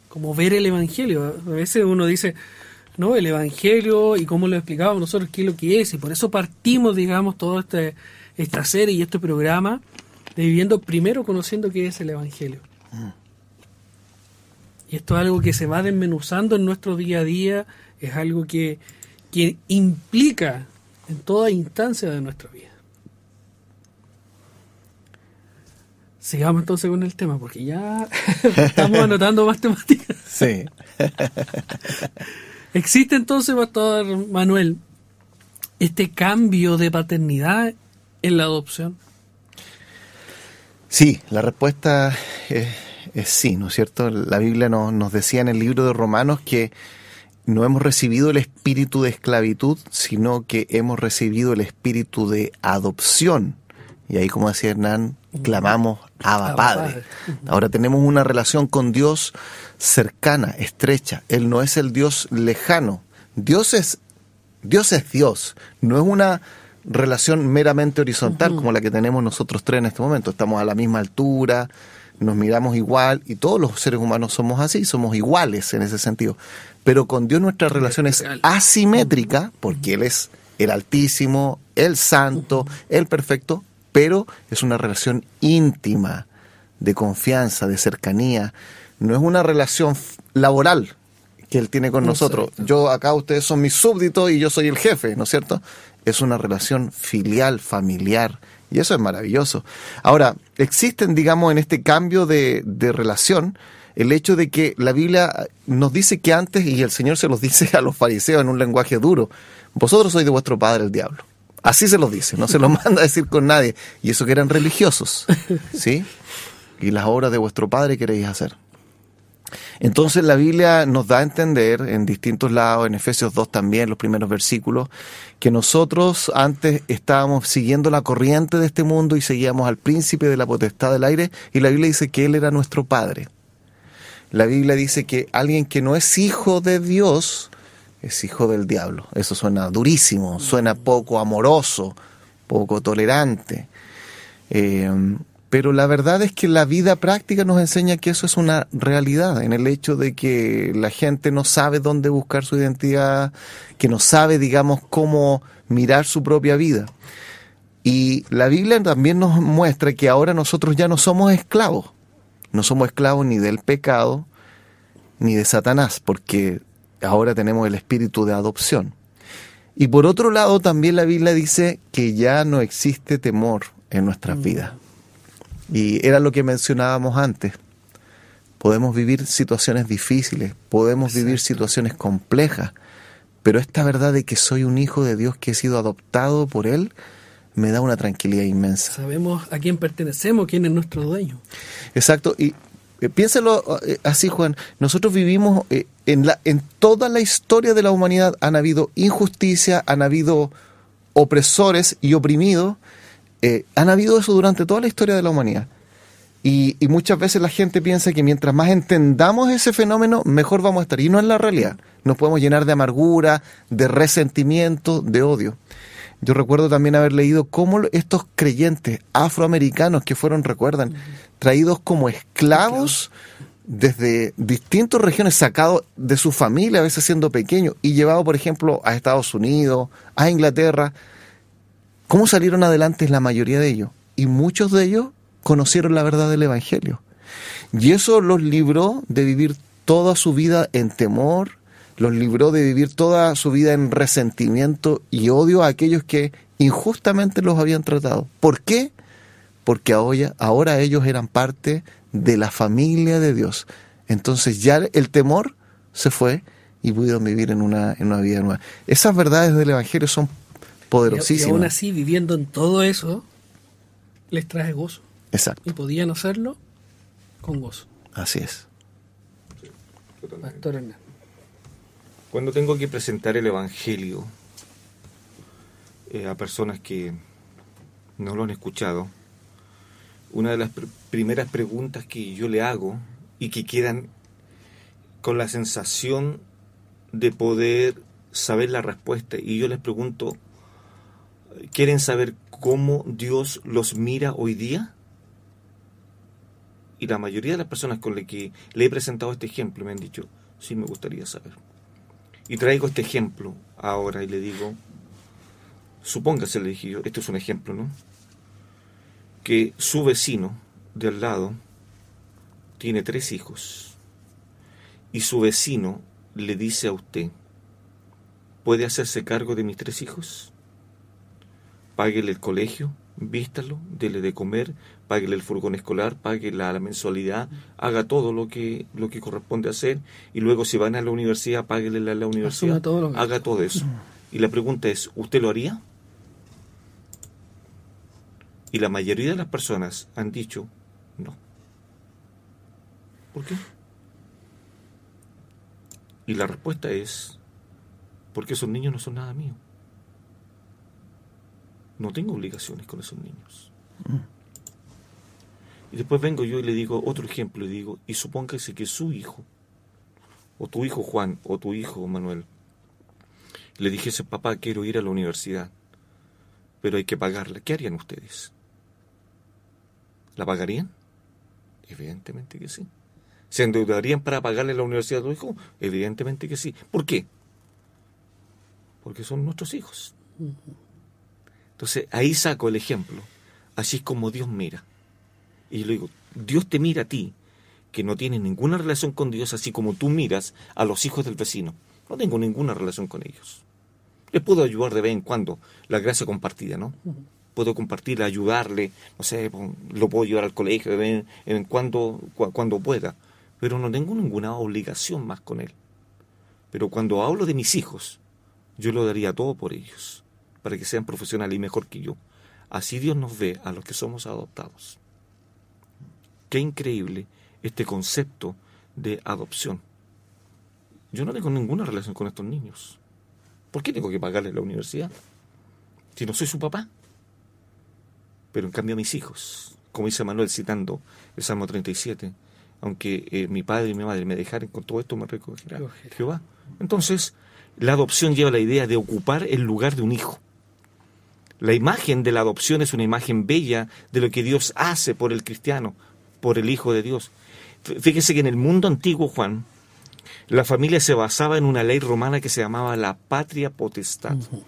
Como ver el Evangelio. A veces uno dice, no, el Evangelio y cómo lo explicamos nosotros, qué es lo que es. Y por eso partimos, digamos, toda este, esta serie y este programa de viviendo primero conociendo qué es el Evangelio. Mm. Y esto es algo que se va desmenuzando en nuestro día a día, es algo que, que implica en toda instancia de nuestra vida. Sigamos entonces con el tema, porque ya estamos anotando más temáticas. Sí. ¿Existe entonces, Pastor Manuel, este cambio de paternidad en la adopción? Sí, la respuesta es, sí, ¿no es cierto? La Biblia nos, nos decía en el libro de Romanos que no hemos recibido el espíritu de esclavitud, sino que hemos recibido el espíritu de adopción. Y ahí, como decía Hernán, clamamos Abba Padre. Ahora tenemos una relación con Dios cercana, estrecha. Él no es el Dios lejano. Dios es Dios es Dios, no es una relación meramente horizontal como la que tenemos nosotros tres en este momento. Estamos a la misma altura, nos miramos igual y todos los seres humanos somos así, somos iguales en ese sentido. Pero con Dios nuestra relación es asimétrica porque Él es el Altísimo, el Santo, el Perfecto, pero es una relación íntima, de confianza, de cercanía. No es una relación laboral que Él tiene con nosotros. Yo acá ustedes son mis súbditos y yo soy el jefe, ¿no es cierto? Es una relación filial, familiar, y eso es maravilloso. Ahora, existen, digamos, en este cambio de, relación, el hecho de que la Biblia nos dice que antes, y el Señor se los dice a los fariseos en un lenguaje duro, vosotros sois de vuestro padre el diablo. Así se los dice, no se lo manda a decir con nadie. Y eso que eran religiosos, ¿sí? Y las obras de vuestro padre queréis hacer. Entonces la Biblia nos da a entender en distintos lados, en Efesios 2 también, los primeros versículos, que nosotros antes estábamos siguiendo la corriente de este mundo y seguíamos al príncipe de la potestad del aire y la Biblia dice que Él era nuestro Padre. La Biblia dice que alguien que no es hijo de Dios es hijo del diablo. Eso suena durísimo, suena poco amoroso, poco tolerante. Eh, pero la verdad es que la vida práctica nos enseña que eso es una realidad, en el hecho de que la gente no sabe dónde buscar su identidad, que no sabe, digamos, cómo mirar su propia vida. Y la Biblia también nos muestra que ahora nosotros ya no somos esclavos. No somos esclavos ni del pecado, ni de Satanás, porque ahora tenemos el espíritu de adopción. Y por otro lado, también la Biblia dice que ya no existe temor en nuestras mm. vidas. Y era lo que mencionábamos antes. Podemos vivir situaciones difíciles, podemos vivir situaciones complejas, pero esta verdad de que soy un hijo de Dios que he sido adoptado por Él, me da una tranquilidad inmensa. Sabemos a quién pertenecemos, quién es nuestro dueño. Exacto, y eh, piénselo eh, así, Juan, nosotros vivimos eh, en, la, en toda la historia de la humanidad, han habido injusticia, han habido opresores y oprimidos, eh, han habido eso durante toda la historia de la humanidad. Y, y muchas veces la gente piensa que mientras más entendamos ese fenómeno, mejor vamos a estar. Y no es la realidad. Nos podemos llenar de amargura, de resentimiento, de odio. Yo recuerdo también haber leído cómo estos creyentes afroamericanos que fueron, recuerdan, traídos como esclavos desde distintas regiones, sacados de su familia, a veces siendo pequeños, y llevados, por ejemplo, a Estados Unidos, a Inglaterra. ¿Cómo salieron adelante la mayoría de ellos? Y muchos de ellos conocieron la verdad del Evangelio. Y eso los libró de vivir toda su vida en temor, los libró de vivir toda su vida en resentimiento y odio a aquellos que injustamente los habían tratado. ¿Por qué? Porque ahora, ellos eran parte de la familia de Dios. Entonces ya el temor se fue y pudieron vivir en una, en una vida nueva. Esas verdades del Evangelio son poderosísimas. Y, aún así, viviendo en todo eso, les trae gozo. Exacto. Y podían hacerlo con gozo. Así es. Pastor Hernán. Cuando tengo que presentar el Evangelio eh, a personas que no lo han escuchado, una de las pr primeras preguntas que yo le hago y que quedan con la sensación de poder saber la respuesta, y yo les pregunto, ¿quieren saber cómo Dios los mira hoy día? Y la mayoría de las personas con las que le he presentado este ejemplo me han dicho, sí me gustaría saber. Y traigo este ejemplo ahora y le digo, supóngase, le dije yo, esto es un ejemplo, ¿no? Que su vecino de al lado tiene tres hijos y su vecino le dice a usted, ¿puede hacerse cargo de mis tres hijos? Páguele el colegio, vístalo, dele de comer, páguele el furgón escolar, pague la, la, mensualidad, haga todo lo que, lo que corresponde hacer y luego si van a la universidad, páguele la, la universidad, todo haga todo eso. Y la pregunta es, ¿usted lo haría? Y la mayoría de las personas han dicho no. ¿Por qué? Y la respuesta es, porque esos niños no son nada mío. No tengo obligaciones con esos niños. Y después vengo yo y le digo otro ejemplo, y digo, y supóngase que su hijo, o tu hijo Juan, o tu hijo Manuel, le dijese, papá, quiero ir a la universidad, pero hay que pagarla. ¿Qué harían ustedes? ¿La pagarían? Evidentemente que sí. ¿Se endeudarían para pagarle la universidad a tu hijo? Evidentemente que sí. ¿Por qué? Porque son nuestros hijos. Entonces ahí saco el ejemplo. Así es como Dios mira. Y yo le digo, Dios te mira a ti, que no tienes ninguna relación con Dios, así como tú miras a los hijos del vecino. No tengo ninguna relación con ellos. Les puedo ayudar de vez en cuando, la gracia compartida, ¿no? Puedo compartirla, ayudarle, no sé, lo puedo llevar al colegio de vez en cuando, cuando pueda, pero no tengo ninguna obligación más con él. Pero cuando hablo de mis hijos, yo lo daría todo por ellos, para que sean profesionales y mejor que yo. Así Dios nos ve a los que somos adoptados. Qué increíble este concepto de adopción. Yo no tengo ninguna relación con estos niños. ¿Por qué tengo que pagarles la universidad? Si no soy su papá. Pero en cambio a mis hijos, como dice Manuel citando el Salmo 37, aunque eh, mi padre y mi madre me dejaren con todo esto, me recogerá Jehová. Entonces, la adopción lleva la idea de ocupar el lugar de un hijo. La imagen de la adopción es una imagen bella de lo que Dios hace por el cristiano, por el Hijo de Dios. Fíjese que en el mundo antiguo, Juan, la familia se basaba en una ley romana que se llamaba la patria potestad. Uh -huh.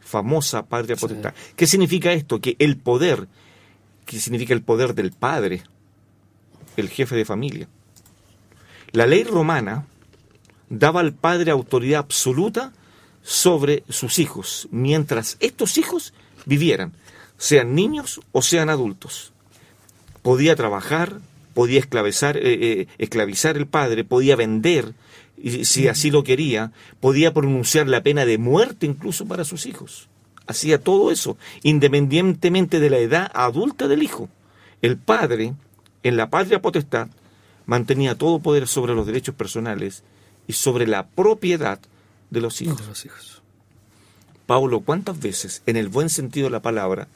Famosa patria potestad. Sí. ¿Qué significa esto? Que el poder, ¿qué significa el poder del padre? El jefe de familia. La ley romana daba al padre autoridad absoluta sobre sus hijos, mientras estos hijos vivieran, sean niños o sean adultos. Podía trabajar, podía esclavizar, eh, eh, esclavizar el padre, podía vender, si así lo quería, podía pronunciar la pena de muerte incluso para sus hijos. Hacía todo eso, independientemente de la edad adulta del hijo. El padre, en la patria potestad, mantenía todo poder sobre los derechos personales y sobre la propiedad. De los hijos. Pablo, ¿cuántas veces, en el buen sentido de la palabra,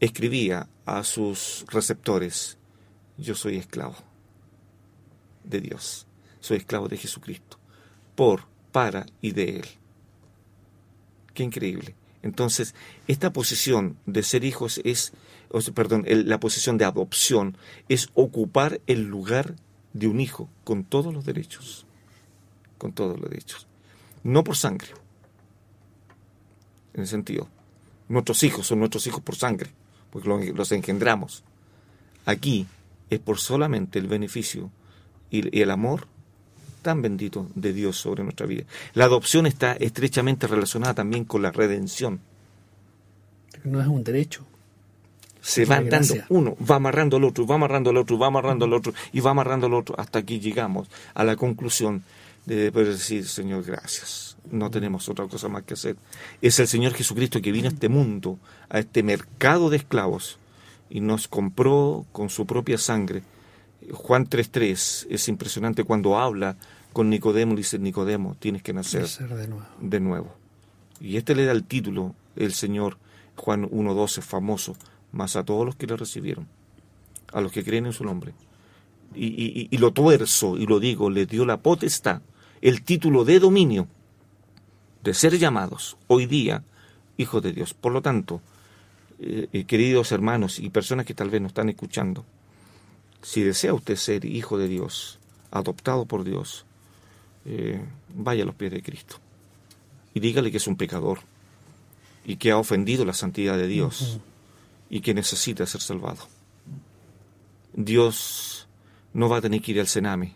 escribía a sus receptores, yo soy esclavo de Dios, soy esclavo de Jesucristo, por, para y de Él. Qué increíble. Entonces, esta posición de ser hijos es, perdón, la posición de adopción es ocupar el lugar de un hijo con todos los derechos, con todos los derechos, no por sangre, en el sentido, nuestros hijos son nuestros hijos por sangre, porque los engendramos. Aquí es por solamente el beneficio y el amor tan bendito de Dios sobre nuestra vida. La adopción está estrechamente relacionada también con la redención. No es un derecho. Se va dando, uno va amarrando al otro, va amarrando al otro, va amarrando al otro, y va amarrando al otro, hasta aquí llegamos a la conclusión de poder decir, Señor, gracias. No tenemos otra cosa más que hacer. Es el Señor Jesucristo que vino a este mundo, a este mercado de esclavos, y nos compró con su propia sangre Juan 3.3 es impresionante cuando habla con Nicodemo, dice Nicodemo, tienes que nacer, de, nuevo. Y este le da el título, el Señor, Juan 1.12, famoso, más a todos los que le recibieron, a los que creen en su nombre. Y, y lo tuerzo y lo digo, le dio la potestad, el título de dominio de ser llamados hoy día hijos de Dios. Por lo tanto, eh, eh, queridos hermanos y personas que tal vez nos están escuchando, si desea usted ser hijo de Dios, adoptado por Dios, eh, vaya a los pies de Cristo y dígale que es un pecador y que ha ofendido la santidad de Dios y que necesita ser salvado. Dios no va a tener que ir al Sename,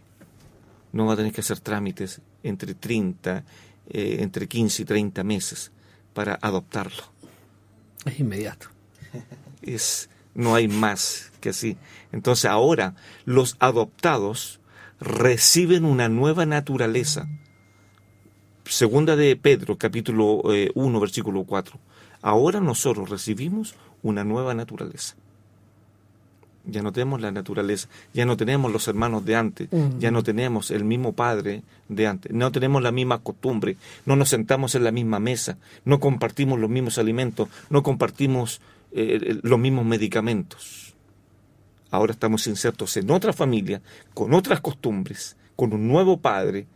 no va a tener que hacer trámites entre 30, eh, entre 15 y 30 meses para adoptarlo. Es inmediato. Es, no hay más que así. Entonces ahora los adoptados reciben una nueva naturaleza. Segunda de Pedro, capítulo 1, eh, versículo 4. Ahora nosotros recibimos una nueva naturaleza. Ya no tenemos la naturaleza, ya no tenemos los hermanos de antes, ya no tenemos el mismo padre de antes, no tenemos la misma costumbre, no nos sentamos en la misma mesa, no compartimos los mismos alimentos, no compartimos eh, los mismos medicamentos. Ahora estamos insertos en otra familia, con otras costumbres, con un nuevo padre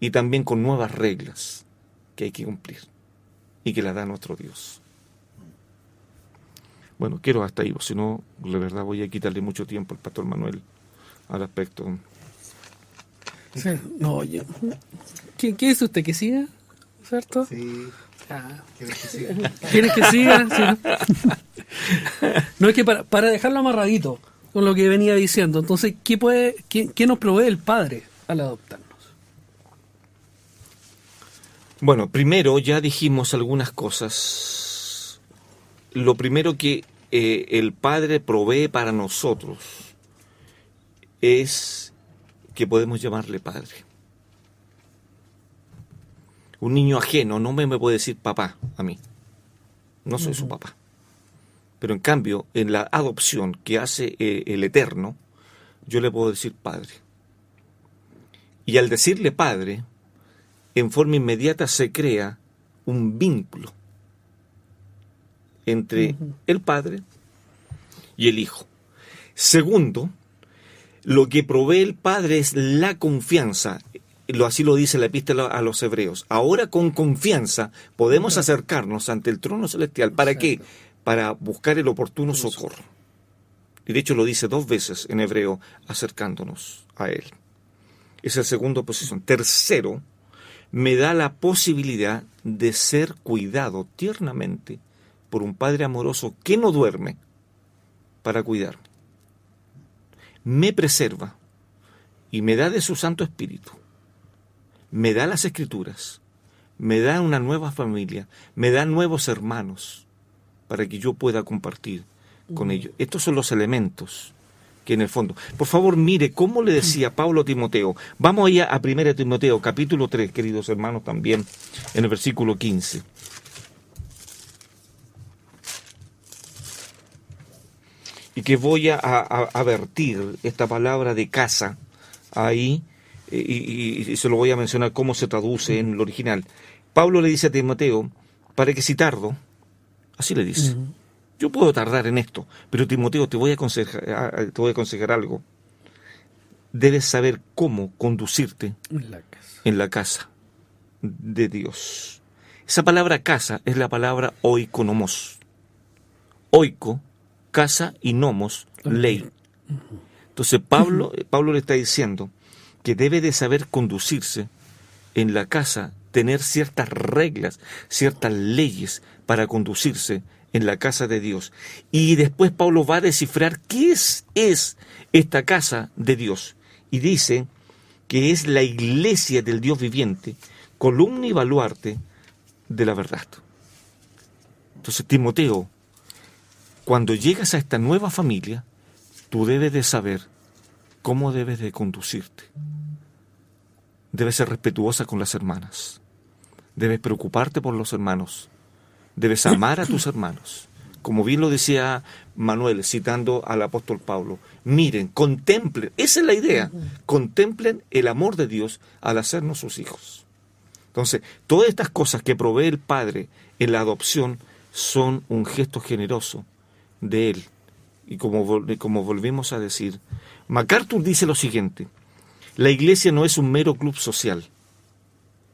y también con nuevas reglas que hay que cumplir y que la da nuestro Dios. Bueno, quiero hasta ahí, si no, la verdad voy a quitarle mucho tiempo al pastor Manuel al aspecto. no, oye. ¿Qué, ¿Qué es usted que siga? ¿Cierto? Sí. ¿Quieres que siga? No, es que para, para, dejarlo amarradito con lo que venía diciendo, entonces, ¿qué, puede, qué, nos provee el padre al adoptarnos? Bueno, primero ya dijimos algunas cosas. Lo primero que eh, el Padre provee para nosotros es que podemos llamarle Padre un niño ajeno no me, puede decir papá a mí. No soy su papá. Pero en cambio, en la adopción que hace eh, el Eterno, yo le puedo decir padre. Y al decirle padre, en forma inmediata se crea un vínculo entre el padre y el hijo. Segundo, lo que provee el padre es la confianza lo, así lo dice la epístola a los hebreos. Ahora con confianza podemos acercarnos ante el trono celestial. ¿Para qué? Para buscar el oportuno socorro. Y de hecho lo dice dos veces en hebreo, acercándonos a Él. Esa es la segunda posición. Tercero, me da la posibilidad de ser cuidado tiernamente por un Padre amoroso que no duerme para cuidarme. Me preserva y me da de su Santo Espíritu me da las escrituras, me da una nueva familia, me da nuevos hermanos para que yo pueda compartir con ellos. Estos son los elementos que en el fondo. Por favor, mire cómo le decía Pablo a Timoteo. Vamos allá a 1 Timoteo, capítulo 3, queridos hermanos, también en el versículo 15. Y que voy a, a vertir esta palabra de casa ahí y, se lo voy a mencionar cómo se traduce en el original. Pablo le dice a Timoteo, para que si tardo, así le dice, Yo puedo tardar en esto, pero Timoteo, te voy a aconsejar, te voy a aconsejar algo. Debes saber cómo conducirte En la casa. en la casa de Dios. Esa palabra casa es la palabra oikonomos. Oiko, casa y nomos, ley. Entonces Pablo, Pablo le está diciendo que debe de saber conducirse en la casa, tener ciertas reglas, ciertas leyes para conducirse en la casa de Dios. Y después Pablo va a descifrar qué es, es esta casa de Dios. Y dice que es la iglesia del Dios viviente, columna y baluarte de la verdad. Entonces, Timoteo, cuando llegas a esta nueva familia, tú debes de saber cómo debes de conducirte. Debes ser respetuosa con las hermanas. Debes preocuparte por los hermanos. Debes amar a tus hermanos. Como bien lo decía Manuel, citando al apóstol Pablo, miren, contemplen, esa es la idea, contemplen el amor de Dios al hacernos sus hijos. Entonces, todas estas cosas que provee el Padre en la adopción son un gesto generoso de Él. Y como, como volvemos a decir, MacArthur dice lo siguiente, la iglesia no es un mero club social,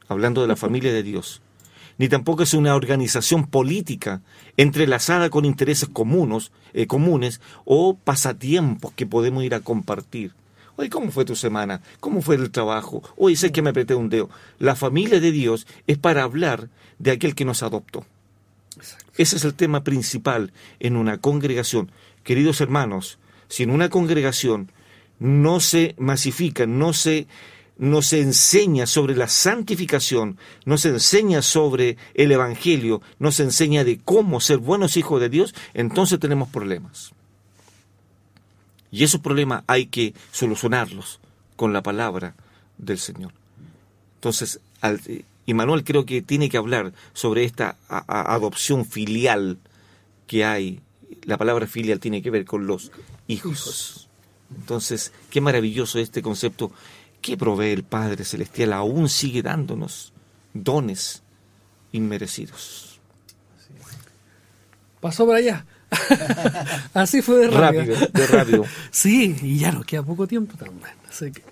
hablando de la familia de Dios, ni tampoco es una organización política entrelazada con intereses comunes, eh, comunes o pasatiempos que podemos ir a compartir. Oye, ¿cómo fue tu semana? ¿Cómo fue el trabajo? Oye, sé que me apreté un dedo. La familia de Dios es para hablar de aquel que nos adoptó. Ese es el tema principal en una congregación. Queridos hermanos, si en una congregación no se masifica, no se, no se enseña sobre la santificación, no se enseña sobre el Evangelio, no se enseña de cómo ser buenos hijos de Dios, entonces tenemos problemas. Y esos problemas hay que solucionarlos con la palabra del Señor. Entonces, al, y Manuel creo que tiene que hablar sobre esta a- a- adopción filial que hay. La palabra filial tiene que ver con los hijos. Entonces, qué maravilloso este concepto que provee el Padre Celestial, aún sigue dándonos dones inmerecidos. Pasó por allá. Así fue de rápido. Rápido, de rápido. Sí, y ya nos queda poco tiempo también. Así que.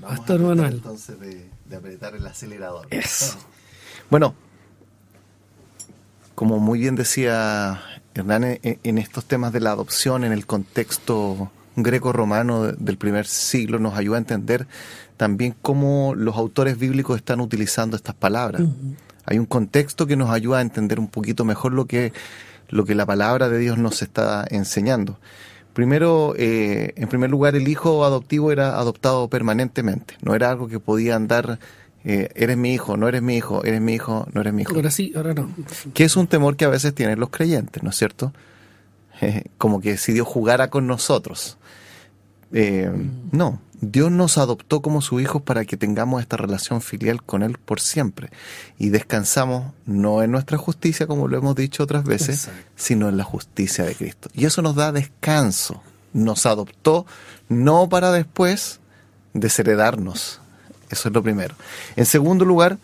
Vamos Pastor a Manuel. entonces de, de apretar el acelerador. Eso. Bueno, como muy bien decía Hernán, en, en estos temas de la adopción, en el contexto greco-romano de- del primer siglo, nos ayuda a entender también cómo los autores bíblicos están utilizando estas palabras. Hay un contexto que nos ayuda a entender un poquito mejor lo que, lo que la palabra de Dios nos está enseñando. Primero, eh, en primer lugar, el hijo adoptivo era adoptado permanentemente. No era algo que podía andar, eh, eres mi hijo, no eres mi hijo, eres mi hijo, no eres mi hijo. Ahora sí, ahora no. Que es un temor que a veces tienen los creyentes, ¿no es cierto? Como que si Dios jugara con nosotros. Eh, no, Dios nos adoptó como sus hijos para que tengamos esta relación filial con Él por siempre. Y descansamos no en nuestra justicia, como lo hemos dicho otras veces, Exacto. sino en la justicia de Cristo. Y eso nos da descanso. Nos adoptó no para después desheredarnos. Eso es lo primero. En segundo lugar,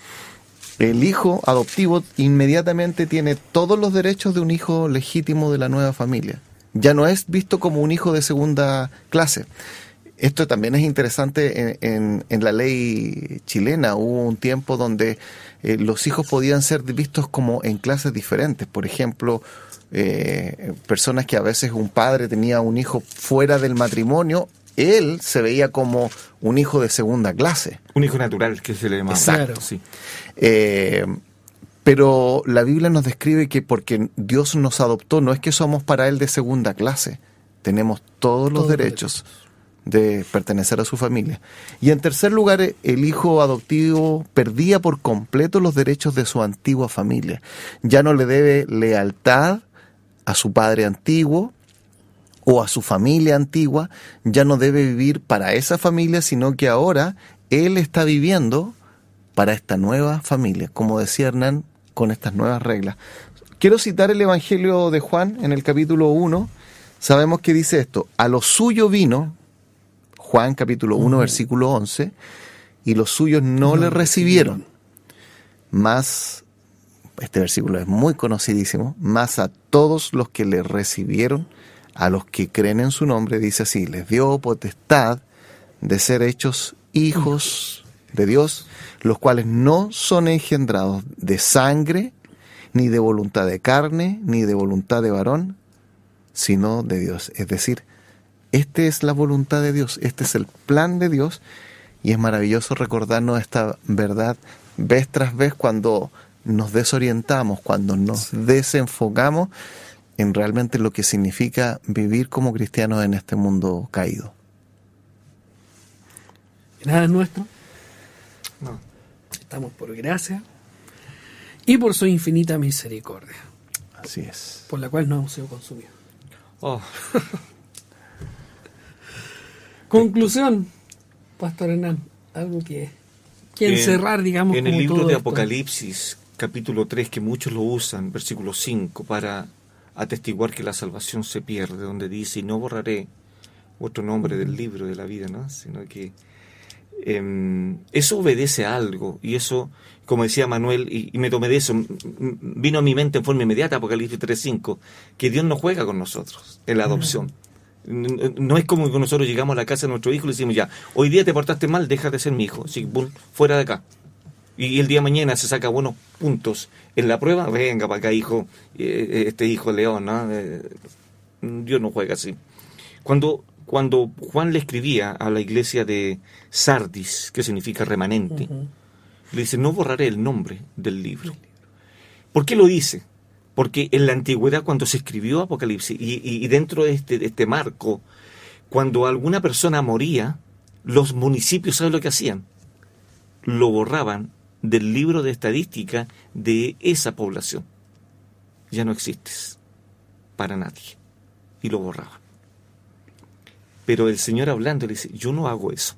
el hijo adoptivo inmediatamente tiene todos los derechos de un hijo legítimo de la nueva familia. Ya no es visto como un hijo de segunda clase. Esto también es interesante en, en- en la ley chilena. Hubo un tiempo donde eh, los hijos podían ser vistos como en clases diferentes. Por ejemplo, eh, personas que a veces un padre tenía un hijo fuera del matrimonio, él se veía como un hijo de segunda clase. Un hijo natural que se le llama. Exacto. Sí. Eh, pero la Biblia nos describe que porque Dios nos adoptó, no es que somos para Él de segunda clase. Tenemos todos los Todos los derechos de pertenecer a su familia. Y en tercer lugar, el hijo adoptivo perdía por completo los derechos de su antigua familia. Ya no le debe lealtad a su padre antiguo o a su familia antigua, ya no debe vivir para esa familia, sino que ahora él está viviendo para esta nueva familia, como decía Hernán, con estas nuevas reglas. Quiero citar el Evangelio de Juan en el capítulo 1. Sabemos que dice esto, a lo suyo vino, Juan capítulo 1, versículo 11, y los suyos no, le recibieron. Mas este versículo es muy conocidísimo, más a todos los que le recibieron, a los que creen en su nombre, dice así, les dio potestad de ser hechos hijos de Dios, los cuales no son engendrados de sangre, ni de voluntad de carne, ni de voluntad de varón, sino de Dios. Es decir, esta es la voluntad de Dios, este es el plan de Dios, y es maravilloso recordarnos esta verdad vez tras vez cuando nos desorientamos, cuando nos desenfocamos en realmente lo que significa vivir como cristianos en este mundo caído. Nada es nuestro. Estamos por gracia y por su infinita misericordia. Así es. Por la cual no hemos sido consumidos. Oh. Conclusión, Pastor Hernán, algo que, que encerrar, digamos. En el libro de Apocalipsis, capítulo 3, que muchos lo usan, versículo 5, para atestiguar que la salvación se pierde, donde dice, y no borraré otro nombre del libro de la vida, ¿no? Sino que em, eso obedece a algo, y eso, como decía Manuel, y, me tomé de eso, vino a mi mente en forma inmediata Apocalipsis 3.5, que Dios no juega con nosotros en la adopción. No es como que nosotros llegamos a la casa de nuestro hijo y le decimos ya, hoy día te portaste mal, deja de ser mi hijo, así, fuera de acá y el día de mañana se saca buenos puntos en la prueba, venga para acá, hijo, eh, este hijo León, ¿no? Eh, Dios no juega así. Cuando, cuando Juan le escribía a la iglesia de Sardis, que significa remanente, le dice, no borraré el nombre del libro. ¿Por qué lo dice? Porque en la antigüedad, cuando se escribió Apocalipsis, y, dentro de este, de este marco, cuando alguna persona moría, los municipios, ¿saben lo que hacían? Lo borraban del libro de estadística de esa población. Ya no existes para nadie. Y lo borraban. Pero el Señor hablando le dice, yo no hago eso.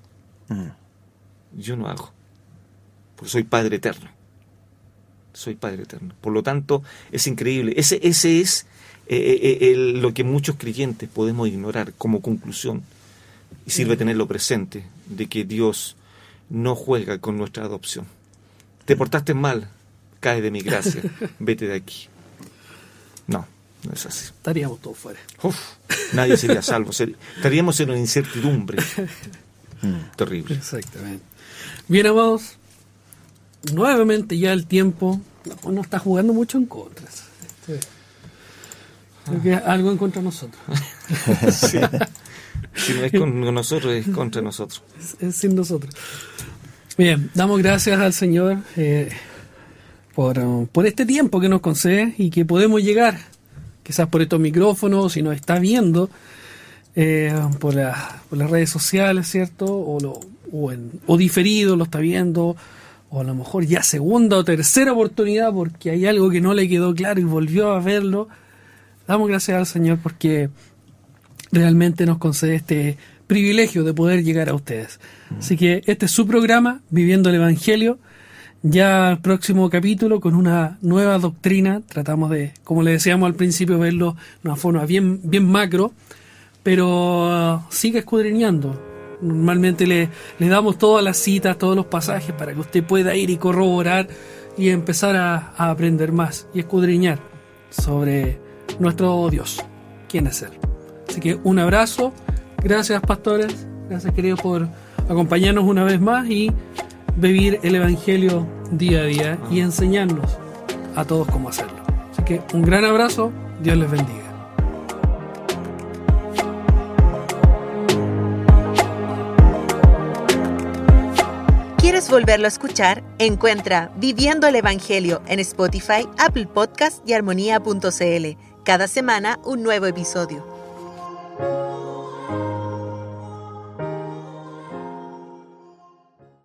Mm. Yo no hago. Porque soy Padre Eterno. Soy Padre Eterno. Por lo tanto, es increíble. Ese, ese es eh, eh, eh, lo que muchos creyentes podemos ignorar como conclusión. Y sirve mm. tenerlo presente, de que Dios no juega con nuestra adopción te portaste mal, cae de mi gracia, vete de aquí. No, es así. Estaríamos todos fuera. nadie sería salvo, estaríamos en una incertidumbre mm, terrible. Exactamente. Bien, amados, nuevamente ya el tiempo no, está jugando mucho en contra. algo en contra de nosotros. Si no es con nosotros, es contra nosotros. es sin nosotros. Bien, damos gracias al Señor eh, por, este tiempo que nos concede y que podemos llegar, quizás por estos micrófonos, si nos está viendo, eh, por, por, las redes sociales, ¿cierto? O, lo, o, en, o diferido, lo está viendo, o a lo mejor ya segunda o tercera oportunidad porque hay algo que no le quedó claro y volvió a verlo. Damos gracias al Señor porque realmente nos concede este privilegio de poder llegar a ustedes. Así que este es su programa, Viviendo el Evangelio. Ya el próximo capítulo con una nueva doctrina. Tratamos de, como le decíamos al principio, verlo de una forma bien, bien macro, pero uh, sigue escudriñando. Normalmente le, le damos todas las citas, todos los pasajes para que usted pueda ir y corroborar y empezar a, a aprender más y escudriñar sobre nuestro Dios, quién es Él. Así que un abrazo Gracias, pastores. Gracias, queridos, por acompañarnos una vez más y vivir el Evangelio día a día y enseñarnos a todos cómo hacerlo. Así que un gran abrazo. Dios les bendiga. ¿Quieres volverlo a escuchar? Encuentra Viviendo el Evangelio en Spotify, Apple Podcast y armonía.cl. Cada semana un nuevo episodio.